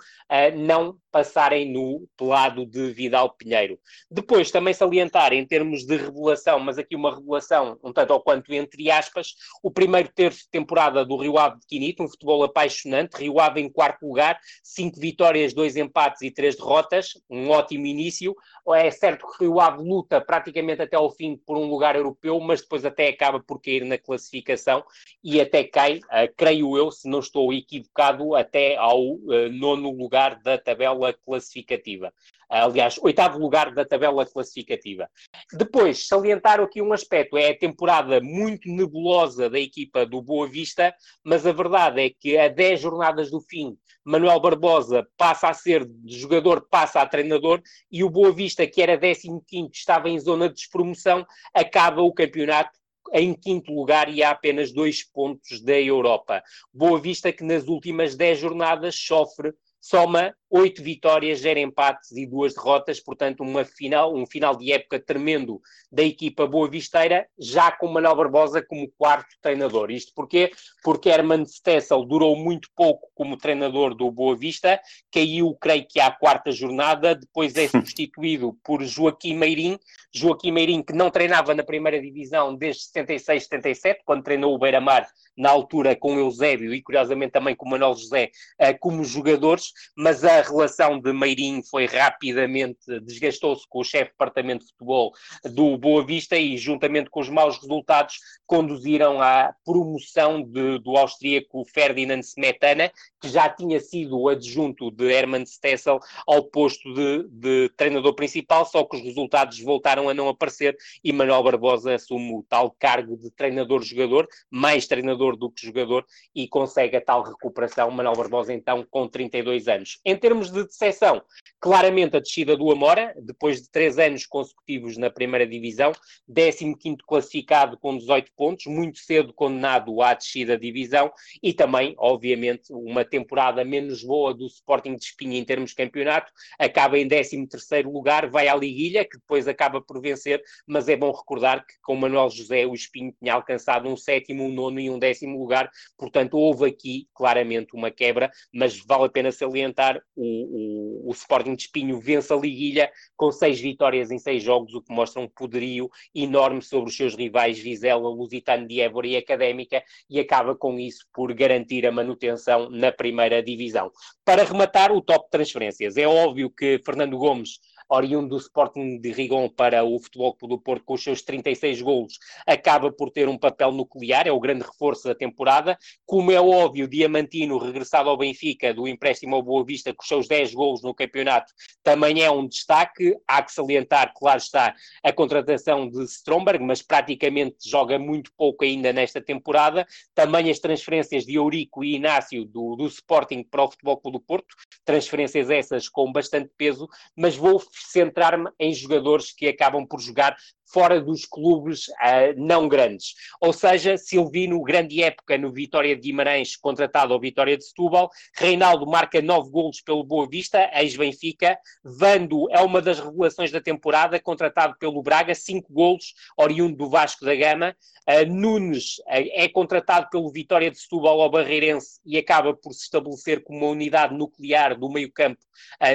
não passarem no pelado de Vidal Pinheiro. Depois, também salientar em termos de revelação, mas aqui uma revelação um tanto ou quanto entre aspas, o primeiro terço de temporada do Rio Ave de Quinito, um futebol apaixonante, Rio Ave em quarto lugar, cinco vitórias, dois empates e três derrotas, um ótimo início. É certo que Rio Ave luta praticamente até ao fim por um lugar europeu, mas depois até acaba por cair na classificação e até cai, uh, creio eu, se não estou equivocado, até ao uh, nono lugar da tabela classificativa. Aliás, oitavo lugar da tabela classificativa. Depois, salientar aqui um aspecto: é a temporada muito nebulosa da equipa do Boa Vista, mas a verdade é que a 10 jornadas do fim, Manuel Barbosa passa a ser jogador, passa a treinador, e o Boa Vista, que era 15, estava em zona de despromoção, acaba o campeonato em quinto lugar e há apenas dois pontos da Europa. Boa Vista que nas últimas 10 jornadas sofre soma oito vitórias, zero empates e duas derrotas, portanto uma final, um final de época tremendo da equipa Boa Visteira, já com Manuel Barbosa como quarto treinador. Isto porquê? Porque Herman Stessel durou muito pouco como treinador do Boa Vista, caiu, creio que à quarta jornada, depois é substituído por Joaquim Meirim, Joaquim Meirim que não treinava na primeira divisão desde 76, 77, quando treinou o Beira-Mar na altura com Eusébio e curiosamente também com Manuel José eh, como jogadores, mas a relação de Meirinho foi rapidamente, desgastou-se com o chefe de departamento de futebol do Boa Vista e juntamente com os maus resultados conduziram à promoção de, do austríaco Ferdinand Smetana, que já tinha sido adjunto de Hermann Stessel ao posto de, de treinador principal, só que os resultados voltaram a não aparecer e Manuel Barbosa assume o tal cargo de treinador-jogador, mais treinador do que jogador, e consegue a tal recuperação. Manuel Barbosa, então, com 32 anos. Em termos de decepção, claramente a descida do Amora, depois de três anos consecutivos na primeira divisão, 15 classificado com 18 pontos, muito cedo condenado à descida da divisão, e também, obviamente, uma temporada menos boa do Sporting de Espinha em termos de campeonato, acaba em 13 lugar, vai à liguilha, que depois acaba por vencer, mas é bom recordar que com Manuel José o Espinho tinha alcançado um sétimo, um nono e um décimo lugar, portanto houve aqui claramente uma quebra, mas vale a pena salientar o, o, o Sporting de Espinho vence a liguilha com seis vitórias em seis jogos, o que mostra um poderio enorme sobre os seus rivais Vizela, Lusitano de Évora e Académica, e acaba com isso por garantir a manutenção na primeira divisão. Para rematar, o top de transferências. É óbvio que Fernando Gomes oriundo do Sporting de Rigon para o Futebol Clube do Porto com os seus 36 golos, acaba por ter um papel nuclear, é o grande reforço da temporada. Como é óbvio, Diamantino, regressado ao Benfica, do empréstimo ao Boa Vista, com os seus 10 golos no campeonato, também é um destaque. Há que salientar, claro está, a contratação de Stromberg, mas praticamente joga muito pouco ainda nesta temporada. Também as transferências de Eurico e Inácio do, do Sporting para o Futebol Clube do Porto, transferências essas com bastante peso, mas vou centrar-me em jogadores que acabam por jogar fora dos clubes uh, não grandes. Ou seja, Silvino, grande época no Vitória de Guimarães, contratado ao Vitória de Setúbal. Reinaldo marca nove golos pelo Boa Vista, ex-Benfica. Vando é uma das revelações da temporada, contratado pelo Braga, cinco golos, oriundo do Vasco da Gama. Uh, Nunes uh, é contratado pelo Vitória de Setúbal ao Barreirense e acaba por se estabelecer como uma unidade nuclear do meio-campo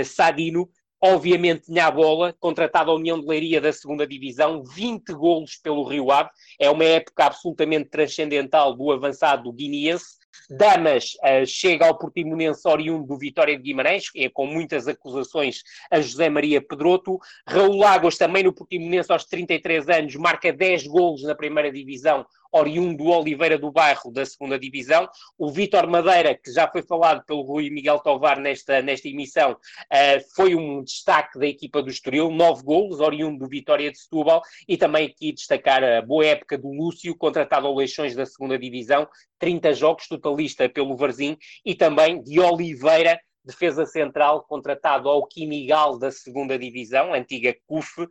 Sadino obviamente tinha a bola, contratado à União de Leiria da segunda Divisão, 20 golos pelo Rio Ave, é uma época absolutamente transcendental do avançado guineense, Damas uh, chega ao Portimonense oriundo do Vitória de Guimarães, é com muitas acusações a José Maria Pedroto. Raul Lagos, também no Portimonense aos 33 anos, marca 10 golos na primeira divisão, oriundo do Oliveira do Bairro da segunda divisão. O Vítor Madeira, que já foi falado pelo Rui Miguel Tovar nesta, nesta emissão, uh, foi um destaque da equipa do Estoril, nove golos, oriundo do Vitória de Setúbal, e também aqui destacar a boa época do Lúcio, contratado ao Leixões da segunda divisão, 30 jogos, totalista pelo Varzim, e também de Oliveira, defesa central contratado ao Quimigal da segunda divisão, antiga CUF,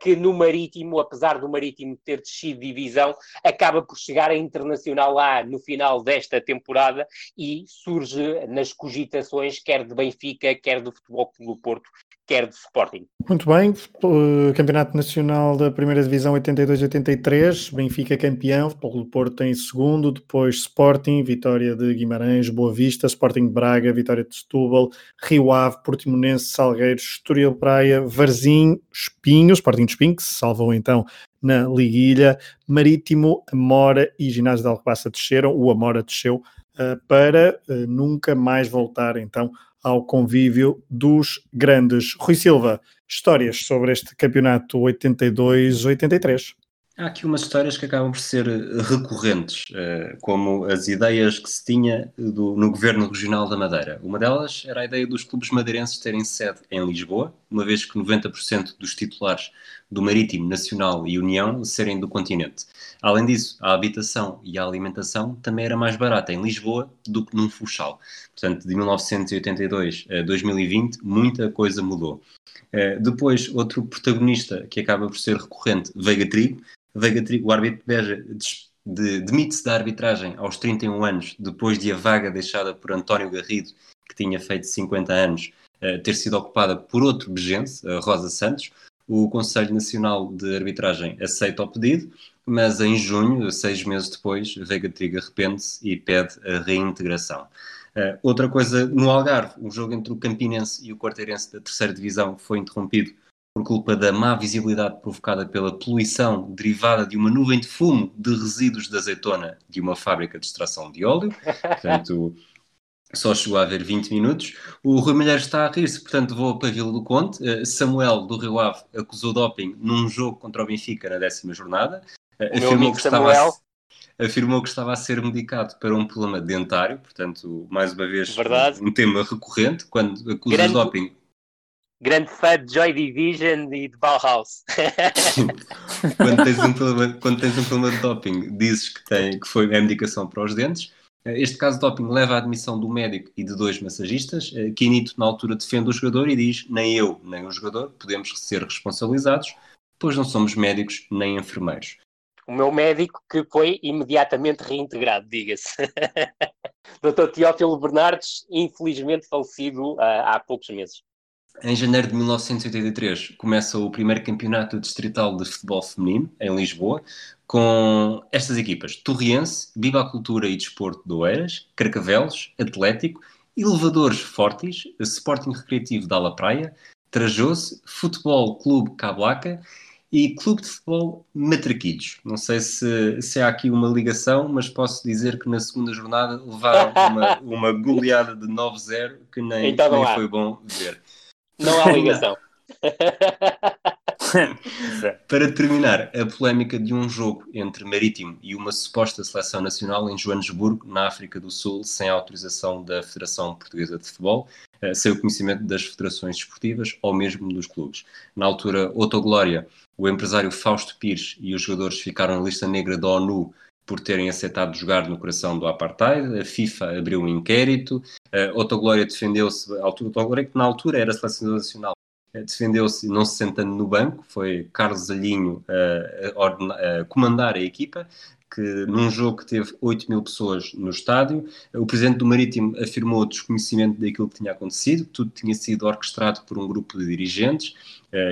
que no Marítimo, apesar do Marítimo ter descido divisão, acaba por chegar a Internacional A no final desta temporada e surge nas cogitações quer de Benfica, quer do Futebol Clube do Porto, quer de Sporting. Muito bem, uh, Campeonato Nacional da Primeira Divisão 82-83, Benfica campeão, Futebol do Porto em segundo, depois Sporting, Vitória de Guimarães, Boa Vista, Sporting de Braga, Vitória de Setúbal, Rio Ave, Portimonense, Salgueiros, Estoril Praia, Varzim, Espinho, Sporting de Espinho, que se salvou então na Liguilha, Marítimo, Amora e Ginásio de Alcobaça desceram, o Amora desceu uh, para uh, nunca mais voltar então ao convívio dos grandes. Rui Silva, histórias sobre este campeonato 82-83. Há aqui umas histórias que acabam por ser eh, recorrentes, eh, como as ideias que se tinha do, no governo regional da Madeira. Uma delas era a ideia dos clubes madeirenses terem sede em Lisboa, uma vez que 90% dos titulares do Marítimo, Nacional e União serem do continente. Além disso, a habitação e a alimentação também era mais barata em Lisboa do que num Funchal. Portanto, de 1982 a 2020, muita coisa mudou. Eh, depois, outro protagonista que acaba por ser recorrente, Veiga Trigo, Veiga Trigo, o árbitro Beja, de, demite-se da arbitragem aos 31 anos, depois de a vaga deixada por António Garrido, que tinha feito 50 anos, uh, ter sido ocupada por outro begense, uh, Rosa Santos. O Conselho Nacional de Arbitragem aceita o pedido, mas em junho, seis meses depois, Veiga Trigo arrepende-se e pede a reintegração. Uh, outra coisa, no Algarve, o jogo entre o Campinense e o Quarteirense da terceira divisão foi interrompido por culpa da má visibilidade provocada pela poluição derivada de uma nuvem de fumo de resíduos de azeitona de uma fábrica de extração de óleo. Portanto, só chegou a haver 20 minutos. O Rui Malheiro está a rir-se, portanto vou para a Vila do Conte. Uh, Samuel do Rio Ave acusou doping num jogo contra o Benfica na décima jornada. Uh, afirmou, que Samuel... a, afirmou que estava a ser medicado para um problema dentário, portanto, mais uma vez, Verdade. um tema recorrente. Quando acusas Grande... doping, grande fã de Joy Division e de Bauhaus. quando, tens um problema, quando tens um problema de doping, dizes que, tem, que foi a medicação para os dentes. Este caso de doping leva à admissão do médico e de dois massagistas. Quinito, na altura, defende o jogador e diz: nem eu, nem o jogador podemos ser responsabilizados, pois não somos médicos nem enfermeiros. O meu médico que foi imediatamente reintegrado, diga-se. Dr. Teófilo Bernardes, infelizmente falecido uh, há poucos meses. Em janeiro de 1983 começa o primeiro campeonato distrital de futebol feminino em Lisboa, com estas equipas: Torriense, Viva a Cultura e Desporto de Oeiras, Carcavelos, Atlético, Elevadores Fortes, Sporting Recreativo da Ala Praia, Trajoso, Futebol Clube Cablaca e Clube de Futebol Matraquilhos. Não sei se, se há aqui uma ligação, mas posso dizer que na segunda jornada levaram uma, uma goleada de 9-0 que nem, Então nem foi bom ver. Não há ligação. Para terminar, a polémica de um jogo entre Marítimo e uma suposta seleção nacional em Joanesburgo, na África do Sul, sem autorização da Federação Portuguesa de Futebol, eh, sem o conhecimento das federações desportivas ou mesmo dos clubes. Na altura, Glória, o empresário Fausto Pires e os jogadores ficaram na lista negra da ONU por terem aceitado jogar no coração do apartheid. A FIFA abriu um inquérito. Uh, Glória defendeu-se, Glória que na altura era seleção nacional, defendeu-se não se sentando no banco. Foi Carlos Alinho uh, a, a comandar a equipa, que num jogo que teve 8 mil pessoas no estádio, o presidente do Marítimo afirmou desconhecimento daquilo que tinha acontecido, que tudo tinha sido orquestrado por um grupo de dirigentes,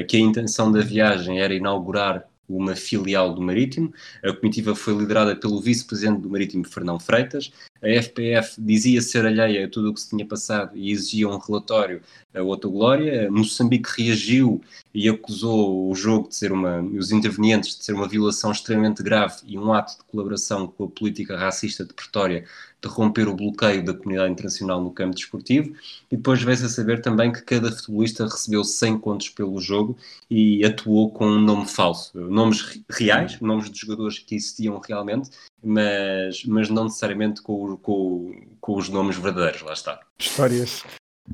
que a intenção da viagem era inaugurar uma filial do Marítimo. A comitiva foi liderada pelo vice-presidente do Marítimo, Fernão Freitas. A FPF dizia ser alheia a tudo o que se tinha passado e exigia um relatório a outra glória. Moçambique reagiu e acusou o jogo de ser uma, os intervenientes de ser uma violação extremamente grave e um ato de colaboração com a política racista de Pretória de romper o bloqueio da comunidade internacional no campo desportivo. E depois veio-se a saber também que cada futebolista recebeu 100 contos pelo jogo e atuou com um nome falso. Nomes reais, nomes de jogadores que existiam realmente, mas, mas não necessariamente com, com, com os nomes verdadeiros, lá está. Histórias.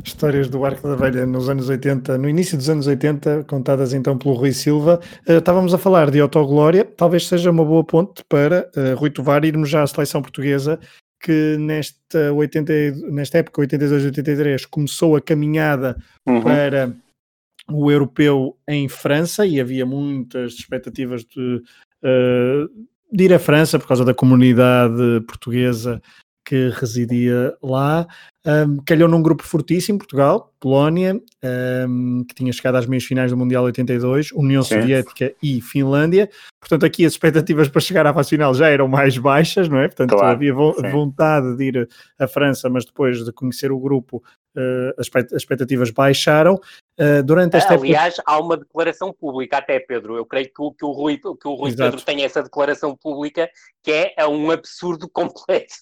Histórias do Arco da Velha nos anos 80, no início dos anos 80, contadas então pelo Rui Silva. Uh, estávamos a falar de autoglória, talvez seja uma boa ponte para uh, Rui Tovar irmos já à seleção portuguesa, que nesta, 80, nesta época, 82-83, começou a caminhada Uhum. para o europeu em França e havia muitas expectativas de, eh, de ir à França por causa da comunidade portuguesa que residia lá. Um, calhou num grupo fortíssimo, Portugal, Polónia, um, que tinha chegado às meias finais do Mundial 82, União Certo. Soviética e Finlândia. Portanto, aqui as expectativas para chegar à fase final já eram mais baixas, não é? Portanto, Claro, havia vo- sim. vontade de ir à França, mas depois de conhecer o grupo, eh, as expect- as expectativas baixaram. Eh, durante esta época. Aliás, há uma declaração pública, até Pedro. Eu creio que o, que o Rui, que o Rui. Pedro tem essa declaração pública que é, é um absurdo completo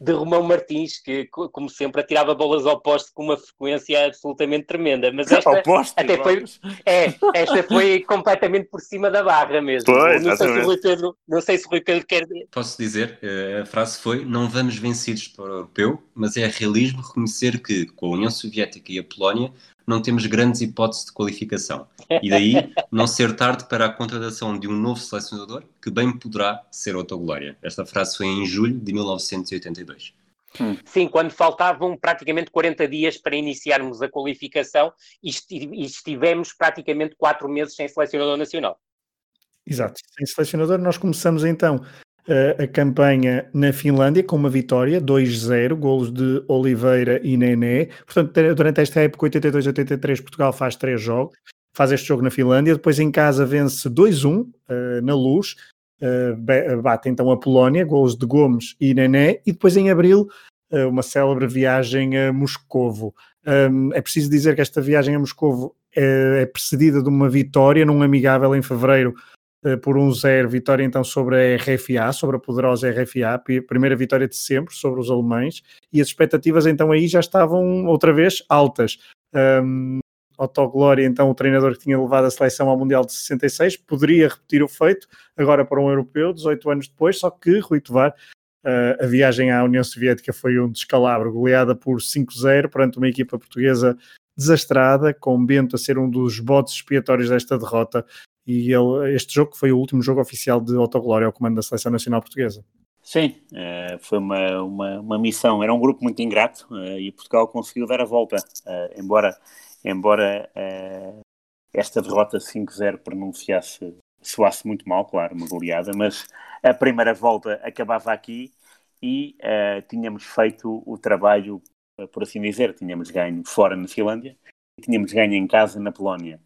de Romão Martins, que, co- como sempre, atirava bolas ao poste com uma frequência absolutamente tremenda. Mas esta, Oposto, até foi- é, esta foi completamente por cima da barra mesmo. Pois, não, sei se o exatamente. Rui Pedro, não sei se o Rui Pedro quer. Posso dizer, eh, a frase foi: Não vamos vencidos para o europeu, mas é realismo reconhecer que, com a União Soviética e a Polónia, não temos grandes hipóteses de qualificação. E daí não ser tarde para a contratação de um novo selecionador que bem poderá ser Autoglória. Esta frase foi em julho de 1982. Sim, quando faltavam praticamente 40 dias para iniciarmos a qualificação e esti- estivemos praticamente quatro meses sem selecionador nacional. Exato, sem selecionador, nós começamos então a campanha na Finlândia com uma vitória, 2-0, golos de Oliveira e Nené. Portanto, te- durante esta época, 82-83, Portugal faz três jogos, faz este jogo na Finlândia, depois em casa vence 2-1 eh, na luz, eh, be- bate então a Polónia, golos de Gomes e Nené, e depois em abril eh, uma célebre viagem a Moscovo. É preciso dizer que esta viagem a Moscovo é precedida de uma vitória num amigável em fevereiro eh, por um zero, vitória então sobre a RFA, sobre a poderosa RFA, primeira vitória de sempre sobre os alemães, e as expectativas então aí já estavam outra vez altas. Um, Otto Glória, então o treinador que tinha levado a seleção ao Mundial de 66, poderia repetir o feito agora para um europeu, 18 anos depois, só que Rui Tovar, eh, a viagem à União Soviética foi um descalabro, goleada por 5-0 perante uma equipa portuguesa desastrada, com Bento a ser um dos botes expiatórios desta derrota, e ele, este jogo foi o último jogo oficial de Otto Glória ao comando da Seleção Nacional Portuguesa. Sim, eh, foi uma, uma, uma missão. Era um grupo muito ingrato eh, e Portugal conseguiu dar a volta. eh, embora embora esta derrota 5-0 pronunciasse, soasse muito mal, claro, uma goleada, mas a primeira volta acabava aqui e tínhamos feito o trabalho, por assim dizer, tínhamos ganho fora na Finlândia e tínhamos ganho em casa na Polónia.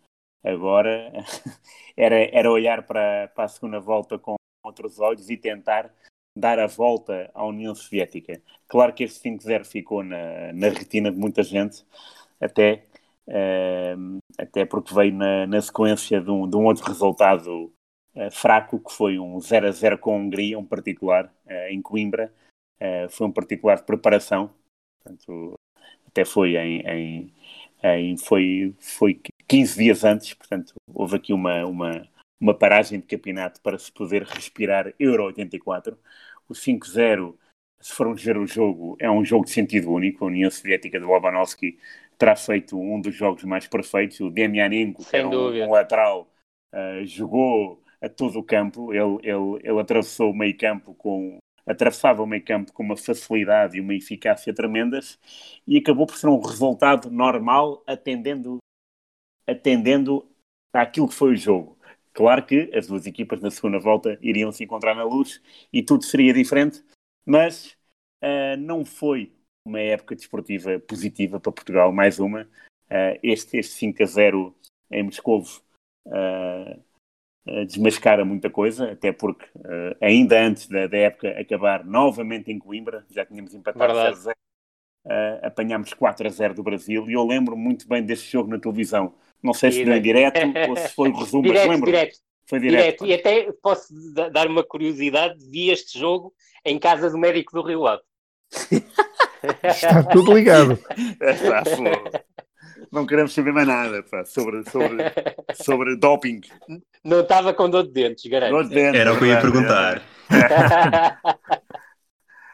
Agora era, era olhar para, para a segunda volta com outros olhos e tentar dar a volta à União Soviética. Claro que este 5-0 ficou na, na retina de muita gente, até, eh, até porque veio na, na sequência de um, de um outro resultado eh, fraco, que foi um 0-0 com a Hungria, um particular, eh, em Coimbra. Foi um particular de preparação, portanto, até foi em, em, em foi, foi 15 dias antes, portanto, houve aqui uma, uma, uma paragem de campeonato para se poder respirar Euro 84. O 5-0, se formos ver o jogo, é um jogo de sentido único. A União Soviética de Lobanovsky terá feito um dos jogos mais perfeitos. O Demianenko, que era um, dúvida. um lateral, uh, jogou a todo o campo. Ele, ele, ele atravessou o meio campo com atravessava o meio campo com uma facilidade e uma eficácia tremendas e acabou por ser um resultado normal atendendo atendendo àquilo que foi o jogo. Claro que as duas equipas na segunda volta iriam se encontrar na luz e tudo seria diferente, mas uh, não foi uma época desportiva positiva para Portugal, mais uma. Uh, este, este 5 a 0 em Moscovo uh, desmascara muita coisa, até porque ainda antes da, da, época acabar novamente em Coimbra, já tínhamos empatado 0 a 0, apanhámos 4 a 0 do Brasil e eu lembro muito bem deste jogo na televisão. Não sei se foi direto ou se foi o resumo, direto, mas lembro. Direto. Foi direto. direto. E até posso dar uma curiosidade: vi este jogo em casa do médico do Rio Lado. Está tudo ligado. Está Não queremos saber mais nada pá, sobre, sobre, sobre doping. Não estava com dor de dentes, garanto. Dor de dentes, Era o que eu ia perguntar.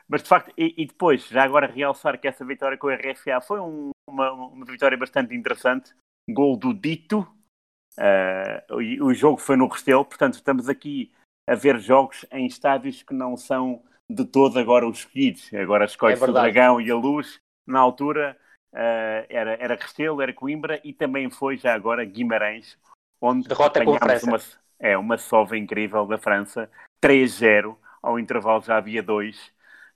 Mas de facto, e, e, depois, já agora realçar que essa vitória com o RFA foi um, uma, uma vitória bastante interessante. Gol do Dito. Uh, o, o jogo foi no Restelo, portanto, estamos aqui a ver jogos em estádios que não são de todo agora os escolhidos. Agora escolhe-se É o. Dragão e a Luz. Na altura eh, era, era Restelo, era Coimbra e também foi já agora Guimarães, onde Derrota apanhámos uma, é, uma sova incrível da França, 3-0, ao intervalo já havia dois.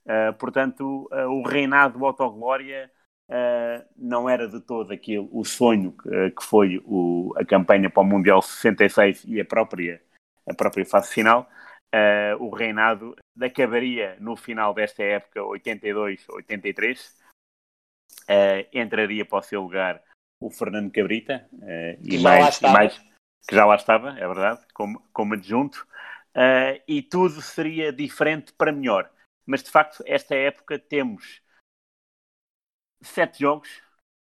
Eh, portanto, eh, o reinado do Autoglória eh, não era de todo aquilo, o sonho que, que foi o- a campanha para o Mundial 66 e a própria, a própria fase final. O reinado acabaria no final desta época, 82-83. Eh, entraria para o seu lugar o Fernando Cabrita Que e, mais, e mais que já lá estava, é verdade, como, como adjunto. Eh, e tudo seria diferente para melhor. Mas de facto, esta época temos sete jogos,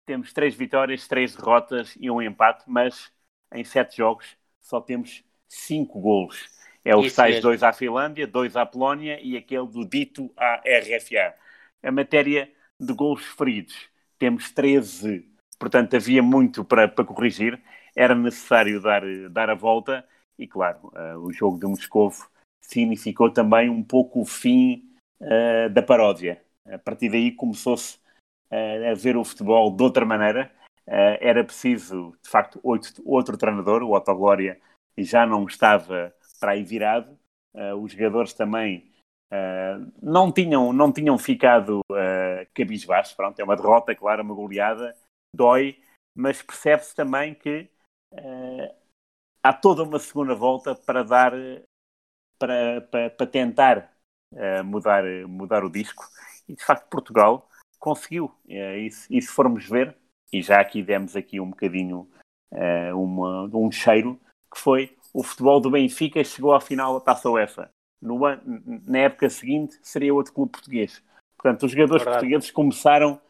temos três vitórias, três derrotas e um empate, mas em sete jogos só temos cinco golos. É os Isso tais mesmo. dois à Finlândia, dois à Polónia e aquele do dito à RFA. A matéria de golos feridos, temos 13. Portanto, havia muito para, para corrigir. Era necessário dar, dar a volta. E, claro, eh, o jogo de Moscovo significou também um pouco o fim eh, da paródia. A partir daí começou-se eh, a ver o futebol de outra maneira. Era preciso, de facto, outro, outro treinador, o Otto Glória, já não estava para aí virado. Os jogadores também eh, não, tinham, não tinham ficado uh, cabisbaixos. Pronto, é uma derrota, claro, uma goleada, dói, mas percebe-se também que eh, há toda uma segunda volta para dar, para, para, para tentar eh, mudar, mudar o disco. E de facto Portugal conseguiu. E, se, e se formos ver, e já aqui demos aqui um bocadinho uma, um cheiro, que foi o futebol do Benfica chegou à final da Taça UEFA. No na época seguinte seria outro clube português. Portanto, os jogadores Verdade. portugueses começaram,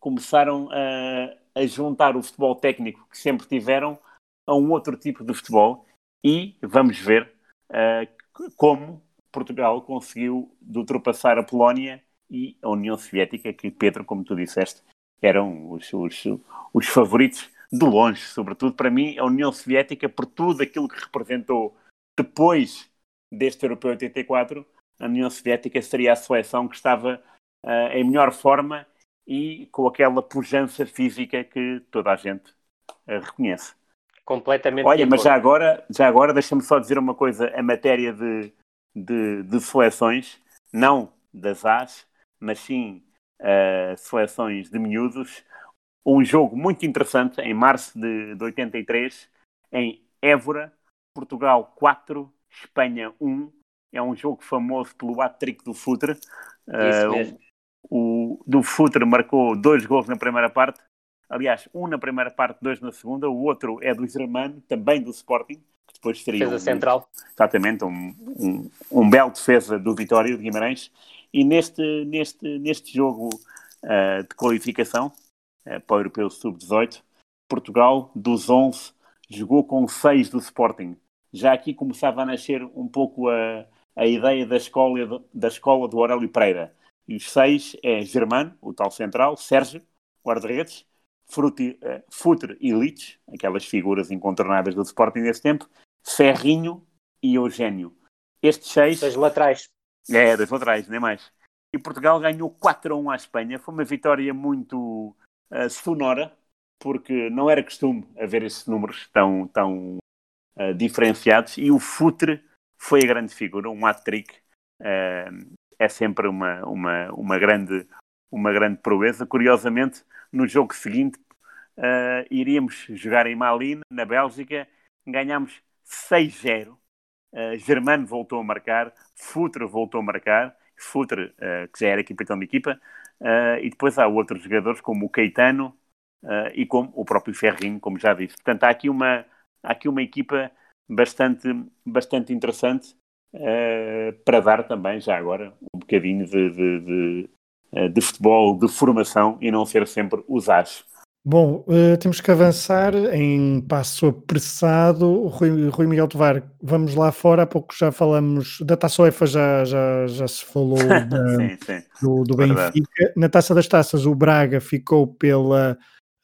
começaram a, a juntar o futebol técnico que sempre tiveram a um outro tipo de futebol e vamos ver c- como Portugal conseguiu ultrapassar a Polónia e a União Soviética, que Pedro, como tu disseste, eram os, os, os favoritos de longe, sobretudo para mim, a União Soviética, por tudo aquilo que representou depois deste Europeu 84, a União Soviética seria a seleção que estava eh, em melhor forma e com aquela pujança física que toda a gente eh, reconhece. Completamente Olha, mas já agora, já agora deixa-me só dizer uma coisa, a matéria de, de, de seleções, não das As, mas sim eh, seleções de miúdos, um jogo muito interessante em março de, de 83, em Évora, Portugal 4, Espanha 1. É um jogo famoso pelo hat-trick do Futre. Mesmo. o, do Futre marcou dois gols na primeira parte. Aliás, um na primeira parte, dois na segunda. O outro é do Germano, também do Sporting, que depois seria Defesa um- central. exatamente um, um, um belo defesa do Vitória de Guimarães. E neste, neste, neste jogo ah, de qualificação ah, para o Europeu Sub-18, Portugal, dos 11, jogou com 6 do Sporting. Já aqui começava a nascer um pouco a, a ideia da escola, do- da escola do Aurélio Pereira. E os 6 é Germano, o tal central, Sérgio, guarda-redes, eh, Futre e Litz, aquelas figuras incontornáveis do Sporting nesse tempo, Ferrinho e Eugênio. Estes seis, Seis laterais. é, dois laterais, nem mais. E Portugal ganhou 4 a 1 à Espanha. Foi uma vitória muito eh, sonora, porque não era costume haver esses números tão, tão eh, diferenciados. E o Futre foi a grande figura, um hat-trick. Eh, é sempre uma, uma, uma, grande, uma grande proeza. Curiosamente, no jogo seguinte, eh, iríamos jogar em Malines, na Bélgica, ganhámos 6-0. Uh, Germano voltou a marcar, Futre voltou a marcar, Futre, uh, que já era capitão de equipa, uh, e depois há outros jogadores como o Caetano uh, e como o próprio Ferrinho, como já disse. Portanto, há aqui uma, há aqui uma equipa bastante, bastante interessante uh, para dar também, já agora, um bocadinho de, de, de, uh, de futebol de formação e não ser sempre os as. Bom, uh, temos que avançar em passo apressado. Rui, Rui Miguel Tovar, vamos lá fora. Há pouco já falamos da Taça UEFA, já, já, já se falou da, sim, sim. do, do Benfica. Na Taça das Taças, o Braga ficou pela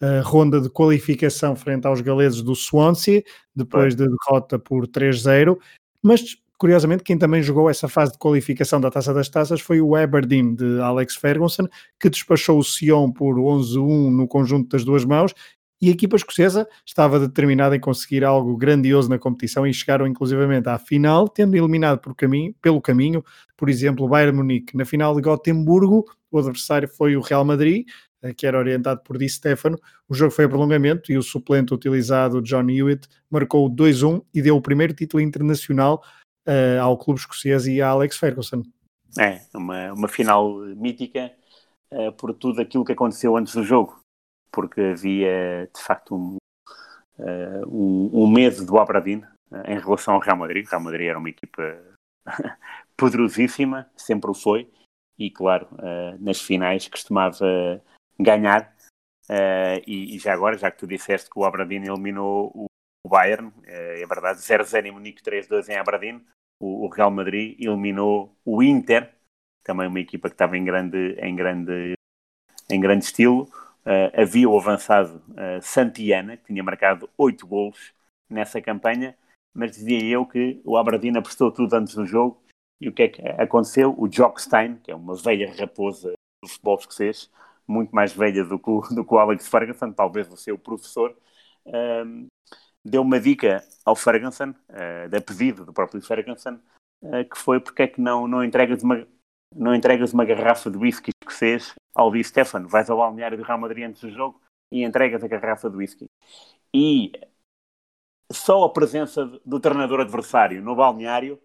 uh, ronda de qualificação frente aos galeses do Swansea, depois de derrota por 3-0. Mas Curiosamente, quem também jogou essa fase de qualificação da Taça das Taças foi o Aberdeen de Alex Ferguson, que despachou o Sion por 11-1 no conjunto das duas mãos e a equipa escocesa estava determinada em conseguir algo grandioso na competição e chegaram inclusivamente à final, tendo eliminado por caminho, pelo caminho, por exemplo, o Bayern Munique. Na final de Gotemburgo, o adversário foi o Real Madrid, que era orientado por Di Stefano. O jogo foi a prolongamento e o suplente utilizado, John Hewitt, marcou 2-1 e deu o primeiro título internacional uh, ao clube escocês e a Alex Ferguson. É, uma, uma final mítica uh, por tudo aquilo que aconteceu antes do jogo porque havia de facto um, uh, um, um, medo do Aberdeen em relação ao Real Madrid. O Real Madrid era uma equipa poderosíssima, sempre o foi, e claro, nas finais costumava ganhar. E, e, já agora, já que tu disseste que o Aberdeen eliminou o, o Bayern, é verdade, 0-0 em Munique, 3-2 em Aberdeen, o, o Real Madrid eliminou o Inter, também uma equipa que estava em grande, em grande, em grande estilo. Uh, havia o avançado uh, Santiana, que tinha marcado oito gols nessa campanha, mas dizia eu que o Aberdeen apostou tudo antes do jogo. E o que é que aconteceu? O Jock Stein, que é uma velha raposa do futebol escocês, muito mais velha do que o, do que o Alex Ferguson, talvez o seu professor, uh, deu uma dica ao Ferguson, uh, da pedido do próprio Ferguson, que foi porque é que não, não entregas uma, não entregas uma garrafa de whisky escocês ao Di Stefano, vais ao balneário do Real Madrid antes do jogo e entregas a garrafa de whisky. E só a presença do treinador adversário no balneário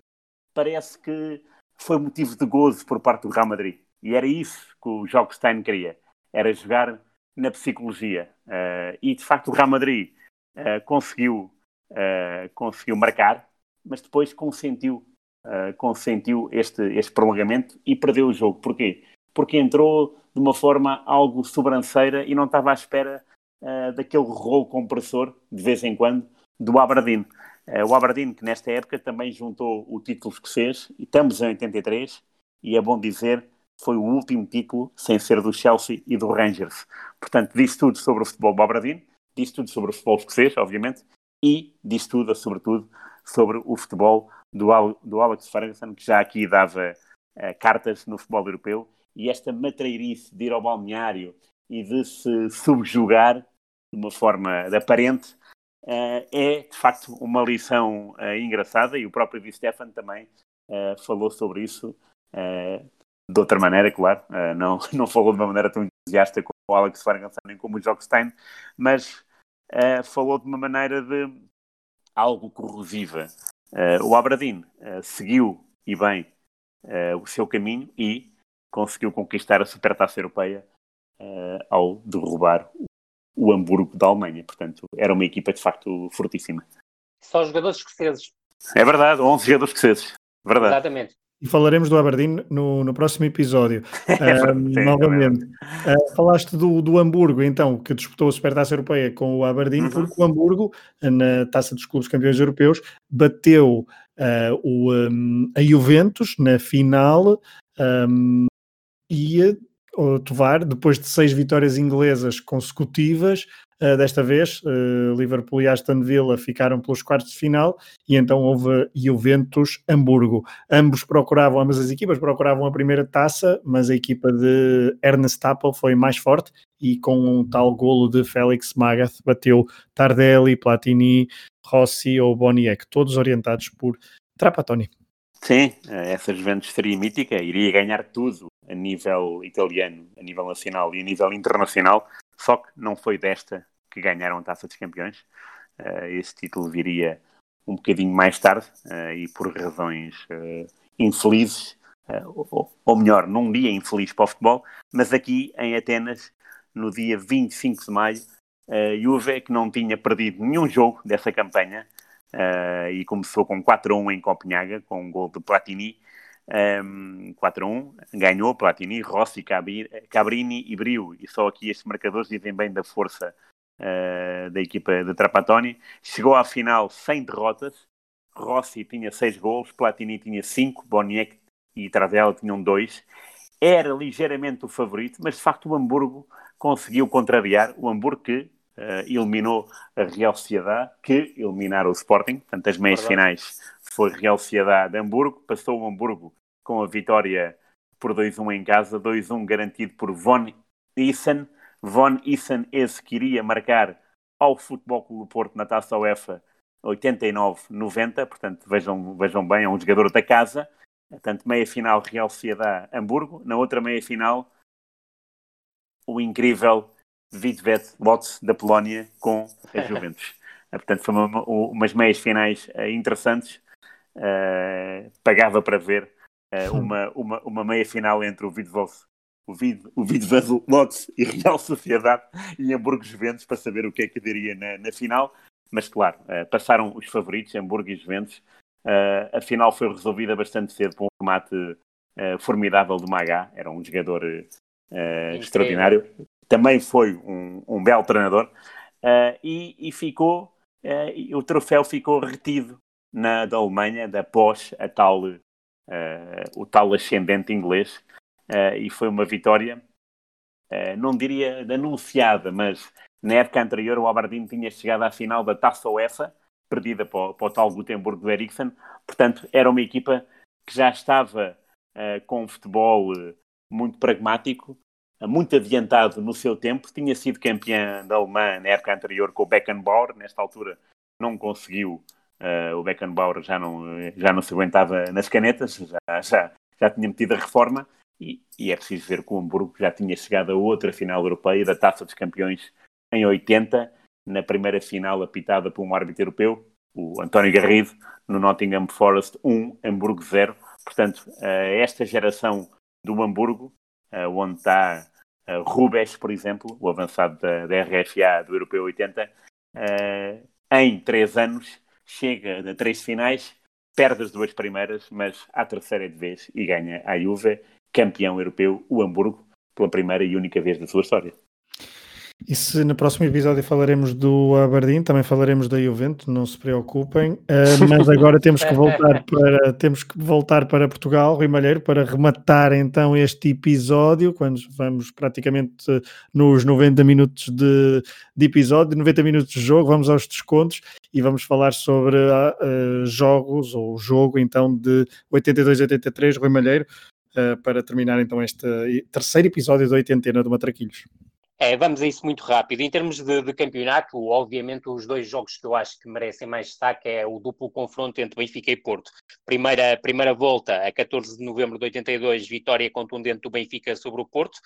parece que foi motivo de gozo por parte do Real Madrid. E era isso que o Jogo Stein queria, era jogar na psicologia. Uh, e de facto o Real Madrid uh, conseguiu, uh, conseguiu marcar, mas depois consentiu consentiu este, este prolongamento e perdeu o jogo. Porquê? Porque entrou de uma forma algo sobranceira e não estava à espera daquele rolo compressor, de vez em quando, do Aberdeen. O Aberdeen, que nesta época também juntou o título escocês, e estamos em 83, e é bom dizer, foi o último título sem ser do Chelsea e do Rangers. Portanto, diz tudo sobre o futebol Aberdeen, diz tudo sobre o futebol escocês, obviamente, e diz tudo, sobretudo, sobre o futebol do, Al, do Alex Ferguson, que já aqui dava uh, cartas no futebol europeu, e esta matreirice de ir ao balneário e de se subjugar de uma forma aparente uh, é, de facto, uma lição uh, engraçada, e o próprio Di Stefan também falou sobre isso de outra maneira, claro, não, não falou de uma maneira tão entusiasta como o Alex Ferguson nem como o Jockstein, mas falou de uma maneira de algo corrosiva Uh, o Aberdeen uh, seguiu e bem uh, o seu caminho e conseguiu conquistar a Supertaça Europeia ao derrubar o Hamburgo da Alemanha. Portanto, era uma equipa de facto fortíssima. Só jogadores escoceses. É verdade, 11 jogadores escoceses. Verdade. Exatamente. E falaremos do Aberdeen no, no próximo episódio. uh, novamente. Uh, falaste do, do Hamburgo, então, que disputou a Supertaça Europeia com o Aberdeen, uhum. porque o Hamburgo, na Taça dos Clubes Campeões Europeus, bateu uh, o, um, a Juventus na final um, e o Tovar, depois de seis vitórias inglesas consecutivas, desta vez, uh, Liverpool e Aston Villa ficaram pelos quartos de final e então houve Juventus-Hamburgo. Ambos procuravam, ambas as equipas procuravam a primeira taça, mas a equipa de Ernest Tappel foi mais forte e com um tal golo de Félix Magath bateu Tardelli, Platini, Rossi ou Boniek, todos orientados por Trapattoni. Sim, eh, essa Juventus seria mítica, iria ganhar tudo a nível italiano, a nível nacional e a nível internacional, só que não foi desta que ganharam a Taça dos Campeões. Uh, esse título viria um bocadinho mais tarde uh, e por razões uh, infelizes, ou, ou, melhor, num dia infeliz para o futebol, mas aqui em Atenas, no dia 25 de maio, a Juve, que não tinha perdido nenhum jogo dessa campanha, e começou com 4-1 em Copenhaga, com um gol de Platini, um, 4-1, ganhou Platini, Rossi, Cabrini e Brio, e só aqui estes marcadores dizem bem da força uh, da equipa de Trapattoni. Chegou à final sem derrotas, Rossi tinha 6 gols, Platini tinha 5, Boniek e Tradella tinham 2. Era ligeiramente o favorito, mas de facto o Hamburgo conseguiu contrariar, o Hamburgo que uh, eliminou a Real Sociedade, que eliminaram o Sporting, portanto as meias finais foi Real Sociedade Hamburgo, passou o Hamburgo com a vitória por 2-1 em casa, 2-1 garantido por Von Issen. Von Issen esse que iria marcar ao Futebol Clube do Porto na Taça UEFA 89-90, portanto vejam, vejam bem, é um jogador da casa. Portanto, meia final Real Sociedade Hamburgo, na outra meia final o incrível Vidvet Lotz da Polónia com a Juventus. Portanto, foram uma, umas meias finais uh, interessantes. Uh, pagava para ver uh, uma, uma, uma meia final entre o Vidvoss o Vid, o Lotz e Real Sociedade e Hamburgo Juventus para saber o que é que diria na, na final. Mas claro, passaram os favoritos, Hamburgo e Juventus. a final foi resolvida bastante cedo por um remate formidável do Magá. Era um jogador extraordinário. Também foi um, um belo treinador. e, e ficou uh, o troféu ficou retido na da Alemanha, da pós a tal, uh, o tal ascendente inglês, uh, e foi uma vitória, não diria anunciada, mas na época anterior o Aberdeen tinha chegado à final da Taça UEFA, perdida para o, para o tal Gutenberg do Eriksen, portanto era uma equipa que já estava com um futebol muito pragmático, muito adiantado no seu tempo, tinha sido campeã da Alemanha na época anterior com o Beckenbauer, nesta altura não conseguiu, uh, o Beckenbauer já não, já não se aguentava nas canetas, já, já, já tinha metido a reforma, e, e é preciso ver que o Hamburgo já tinha chegado a outra final europeia da Taça dos Campeões em 80, na primeira final apitada por um árbitro europeu, o António Garrido, no Nottingham Forest 1, Hamburgo 0. Portanto, uh, esta geração do Hamburgo, uh, onde está Uh, Rubes, por exemplo, o avançado da, da RFA do Europeu 80, uh, eh, em três anos chega a três finais, perde as duas primeiras, mas à terceira de vez e ganha a Juve, campeão europeu, o Hamburgo, pela primeira e única vez da sua história. E se no próximo episódio falaremos do Aberdeen, também falaremos da Juventus, não se preocupem. Uh, mas agora temos que voltar para temos que voltar para Portugal, Rui Malheiro, para rematar então este episódio, quando vamos praticamente nos 90 minutos de, de episódio, 90 minutos de jogo, vamos aos descontos e vamos falar sobre uh, jogos ou jogo então de 82-83, Rui Malheiro, para terminar então este terceiro episódio da oitentena do Matraquilhos. É, vamos a isso muito rápido. Em termos de, de, campeonato, obviamente os dois jogos que eu acho que merecem mais destaque é o duplo confronto entre Benfica e Porto. Primeira, primeira volta, a 14 de novembro de 82, vitória contundente do Benfica sobre o Porto.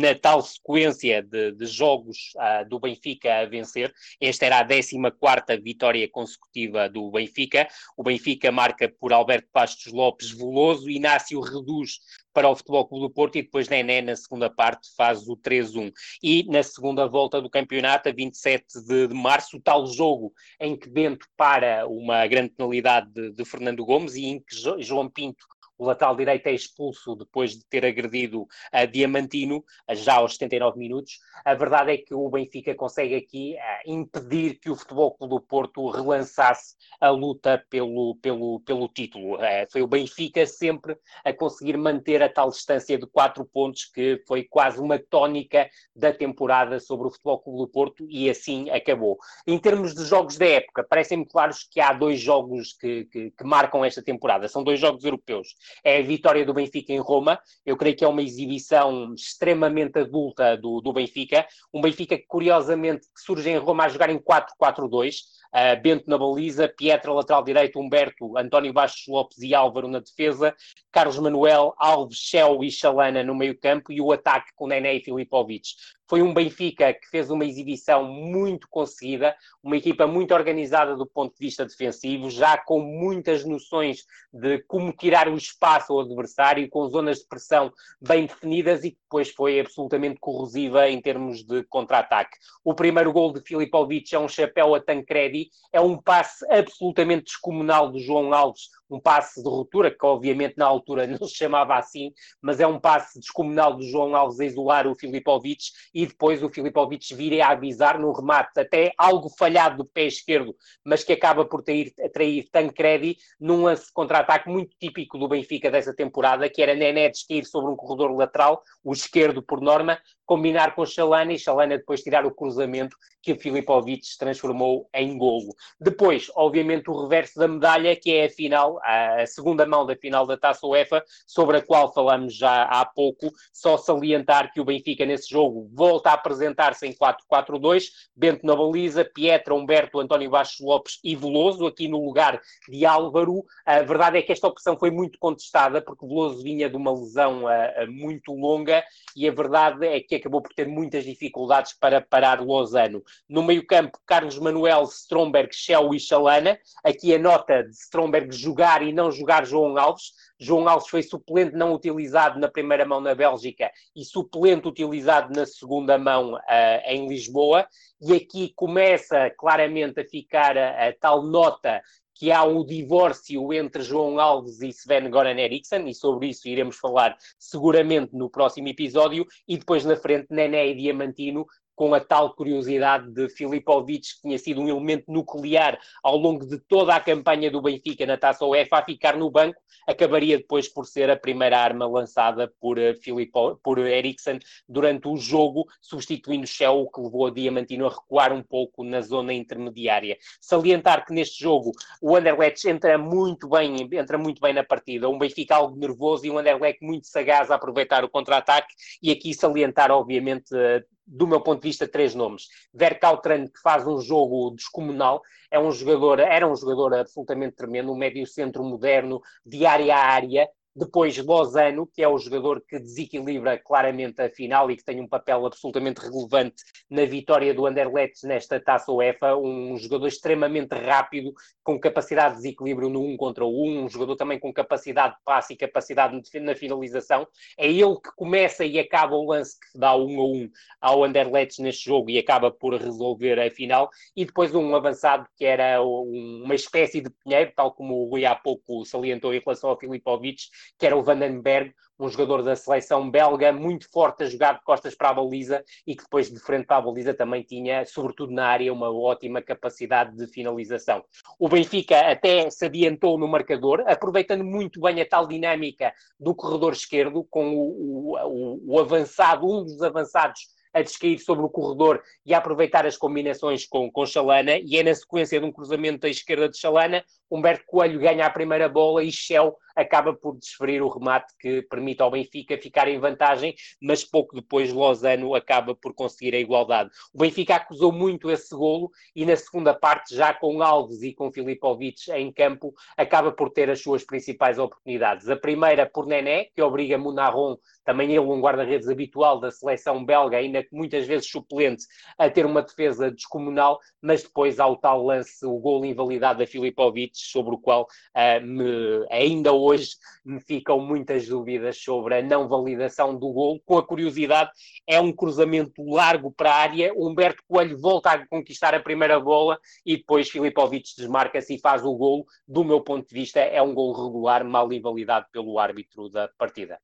Na tal sequência de, de jogos uh, do Benfica a vencer, esta era a 14 vitória consecutiva do Benfica. O Benfica marca por Alberto Pastos Lopes Veloso, Inácio reduz para o Futebol Clube do Porto e depois Nené na segunda parte faz o 3-1. E na segunda volta do campeonato, a 27 de, de março, o tal jogo em que Bento para uma grande penalidade de, de Fernando Gomes e em que João Pinto o lateral direito é expulso depois de ter agredido a Diamantino, já aos 79 minutos. A verdade é que o Benfica consegue aqui uh, impedir que o Futebol Clube do Porto relançasse a luta pelo, pelo, pelo título. Uh, foi o Benfica sempre a conseguir manter a tal distância de quatro pontos, que foi quase uma tónica da temporada sobre o Futebol Clube do Porto, e assim acabou. Em termos de jogos da época, parecem-me claros que há dois jogos que, que, que marcam esta temporada. São dois jogos europeus é a vitória do Benfica em Roma. Eu creio que é uma exibição extremamente adulta do, do Benfica. Um Benfica que, curiosamente, surge em Roma a jogar em 4-4-2. Uh, Bento na baliza, Pietra lateral direito, Humberto, António Bastos Lopes e Álvaro na defesa, Carlos Manuel, Alves, Shell e Chalana no meio campo e o ataque com Nené e Filipovic. Foi um Benfica que fez uma exibição muito conseguida, uma equipa muito organizada do ponto de vista defensivo, já com muitas noções de como tirar o espaço ao adversário, com zonas de pressão bem definidas e que depois foi absolutamente corrosiva em termos de contra-ataque. O primeiro gol de Filipovic é um chapéu a Tancredi, é um passe absolutamente descomunal do João Alves, um passe de ruptura, que obviamente na altura não se chamava assim, mas é um passe descomunal do João Alves a isolar o Filipovic e depois o Filipovic vir a avisar num remate até algo falhado do pé esquerdo, mas que acaba por ter, atrair Tancredi num contra-ataque muito típico do Benfica dessa temporada, que era Nené descair sobre um corredor lateral, o esquerdo por norma, combinar com Chalana e Chalana depois tirar o cruzamento que o Filipovic transformou em golo. Depois, obviamente, o reverso da medalha, que é a final, a segunda mão da final da Taça UEFA, sobre a qual falamos já há pouco, só salientar que o Benfica nesse jogo volta a apresentar-se em 4-4-2, Bento na baliza, Pietra, Humberto, António Baixo Lopes e Veloso, aqui no lugar de Álvaro. A verdade é que esta opção foi muito contestada, porque Veloso vinha de uma lesão muito longa e a verdade é que acabou por ter muitas dificuldades para parar Lozano. No meio-campo, Carlos Manuel, Stromberg, Shell e Chalana. Aqui a nota de Stromberg jogar e não jogar João Alves. João Alves foi suplente não utilizado na primeira mão na Bélgica e suplente utilizado na segunda mão uh, em Lisboa. E aqui começa claramente a ficar a, a tal nota que há um divórcio entre João Alves e Sven Goran Eriksson, e sobre isso iremos falar seguramente no próximo episódio, e depois na frente Nené e Diamantino com a tal curiosidade de Filipovic, que tinha sido um elemento nuclear ao longo de toda a campanha do Benfica na Taça UEFA, a ficar no banco, acabaria depois por ser a primeira arma lançada por, uh, Filipo, por Eriksen durante o jogo, substituindo Shell, o que levou a Diamantino a recuar um pouco na zona intermediária. Salientar que neste jogo o Anderlecht entra muito bem, entra muito bem na partida, um Benfica algo nervoso e um Anderlecht muito sagaz a aproveitar o contra-ataque, e aqui salientar, obviamente, uh, do meu ponto de vista, três nomes. Verkautran, que faz um jogo descomunal, é um jogador, era um jogador absolutamente tremendo, um médio centro moderno, de área a área, depois Lozano, que é o jogador que desequilibra claramente a final e que tem um papel absolutamente relevante na vitória do Anderlecht nesta taça UEFA, um jogador extremamente rápido, com capacidade de desequilíbrio no um contra o um, um jogador também com capacidade de passe e capacidade na finalização. É ele que começa e acaba o lance que dá um a um ao Anderlecht neste jogo e acaba por resolver a final. E depois um avançado que era uma espécie de Pinheiro, tal como o Rui há pouco salientou em relação ao Filipovic, que era o Vandenberg, um jogador da seleção belga, muito forte a jogar de costas para a baliza e que depois de frente para a baliza também tinha, sobretudo na área, uma ótima capacidade de finalização. O Benfica até se adiantou no marcador, aproveitando muito bem a tal dinâmica do corredor esquerdo, com o, o, o avançado, um dos avançados a descair sobre o corredor e a aproveitar as combinações com, com Chalana, e é na sequência de um cruzamento à esquerda de Chalana, Humberto Coelho ganha a primeira bola e Shell acaba por desferir o remate que permite ao Benfica ficar em vantagem, mas pouco depois Lozano acaba por conseguir a igualdade. O Benfica acusou muito esse golo e na segunda parte, já com Alves e com Filipovic em campo, acaba por ter as suas principais oportunidades. A primeira por Nené, que obriga Munaron, também ele um guarda-redes habitual da seleção belga, ainda que muitas vezes suplente, a ter uma defesa descomunal, mas depois há o tal lance, o golo invalidado da Filipovic, sobre o qual uh, me, ainda hoje hoje me ficam muitas dúvidas sobre a não validação do gol. Com a curiosidade, é um cruzamento largo para a área. Humberto Coelho volta a conquistar a primeira bola e depois Filipovic desmarca-se e faz o gol. Do meu ponto de vista, é um gol regular, mal invalidado pelo árbitro da partida.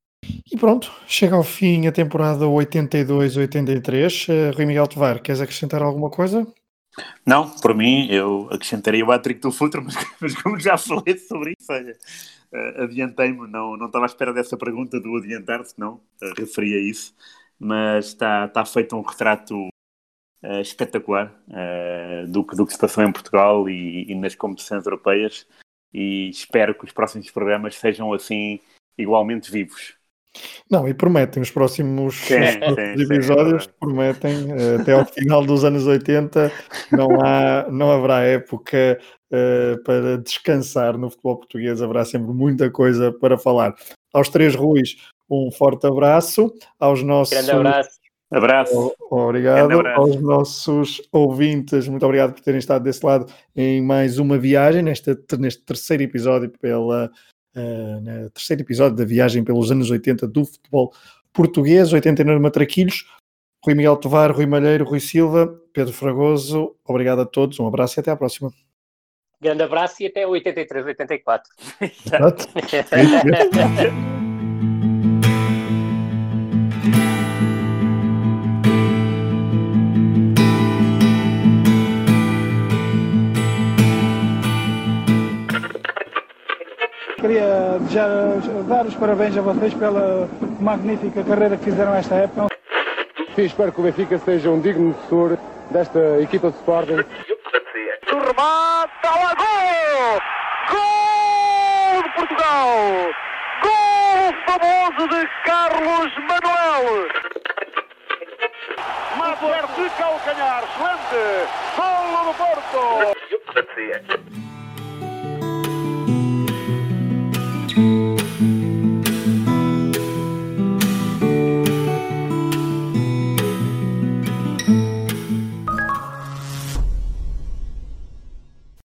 E pronto, chega ao fim a temporada 82-83. Uh, Rui Miguel Tovar, queres acrescentar alguma coisa? Não, por mim, eu acrescentaria o hat do Futre, mas, mas, como já falei sobre isso, olha, uh, adiantei-me, não, não estava à espera dessa pergunta do adiantar-se, não, uh, referia isso, mas está, está feito um retrato uh, espetacular do, do que se passou em Portugal e, e nas competições europeias e espero que os próximos programas sejam assim igualmente vivos. Não, e prometem os próximos, sim, os próximos sim, episódios, sim, prometem uh, até ao final dos anos 80 não, há, não haverá época uh, para descansar no futebol português, haverá sempre muita coisa para falar. Aos três Ruiz, um forte abraço, aos nossos. Grande abraço. Abraço. Obrigado abraço. aos nossos ouvintes, muito obrigado por terem estado desse lado em mais uma viagem, neste, neste terceiro episódio pela uh, no terceiro episódio da viagem pelos anos 80 do futebol português, 89 matraquilhos. Rui Miguel Tovar, Rui Malheiro, Rui Silva, Pedro Fragoso, obrigado a todos, um abraço e até à próxima. Grande abraço e até 83, 84. Exato. Queria desejar, dar os parabéns a vocês pela magnífica carreira que fizeram esta época. E espero que o Benfica seja um digno sucessor desta equipa de Sporting. O remate, lá, gol! Gol de Portugal! Gol famoso de Carlos Manuel! Mato de calcanhar, excelente! Gol do Porto!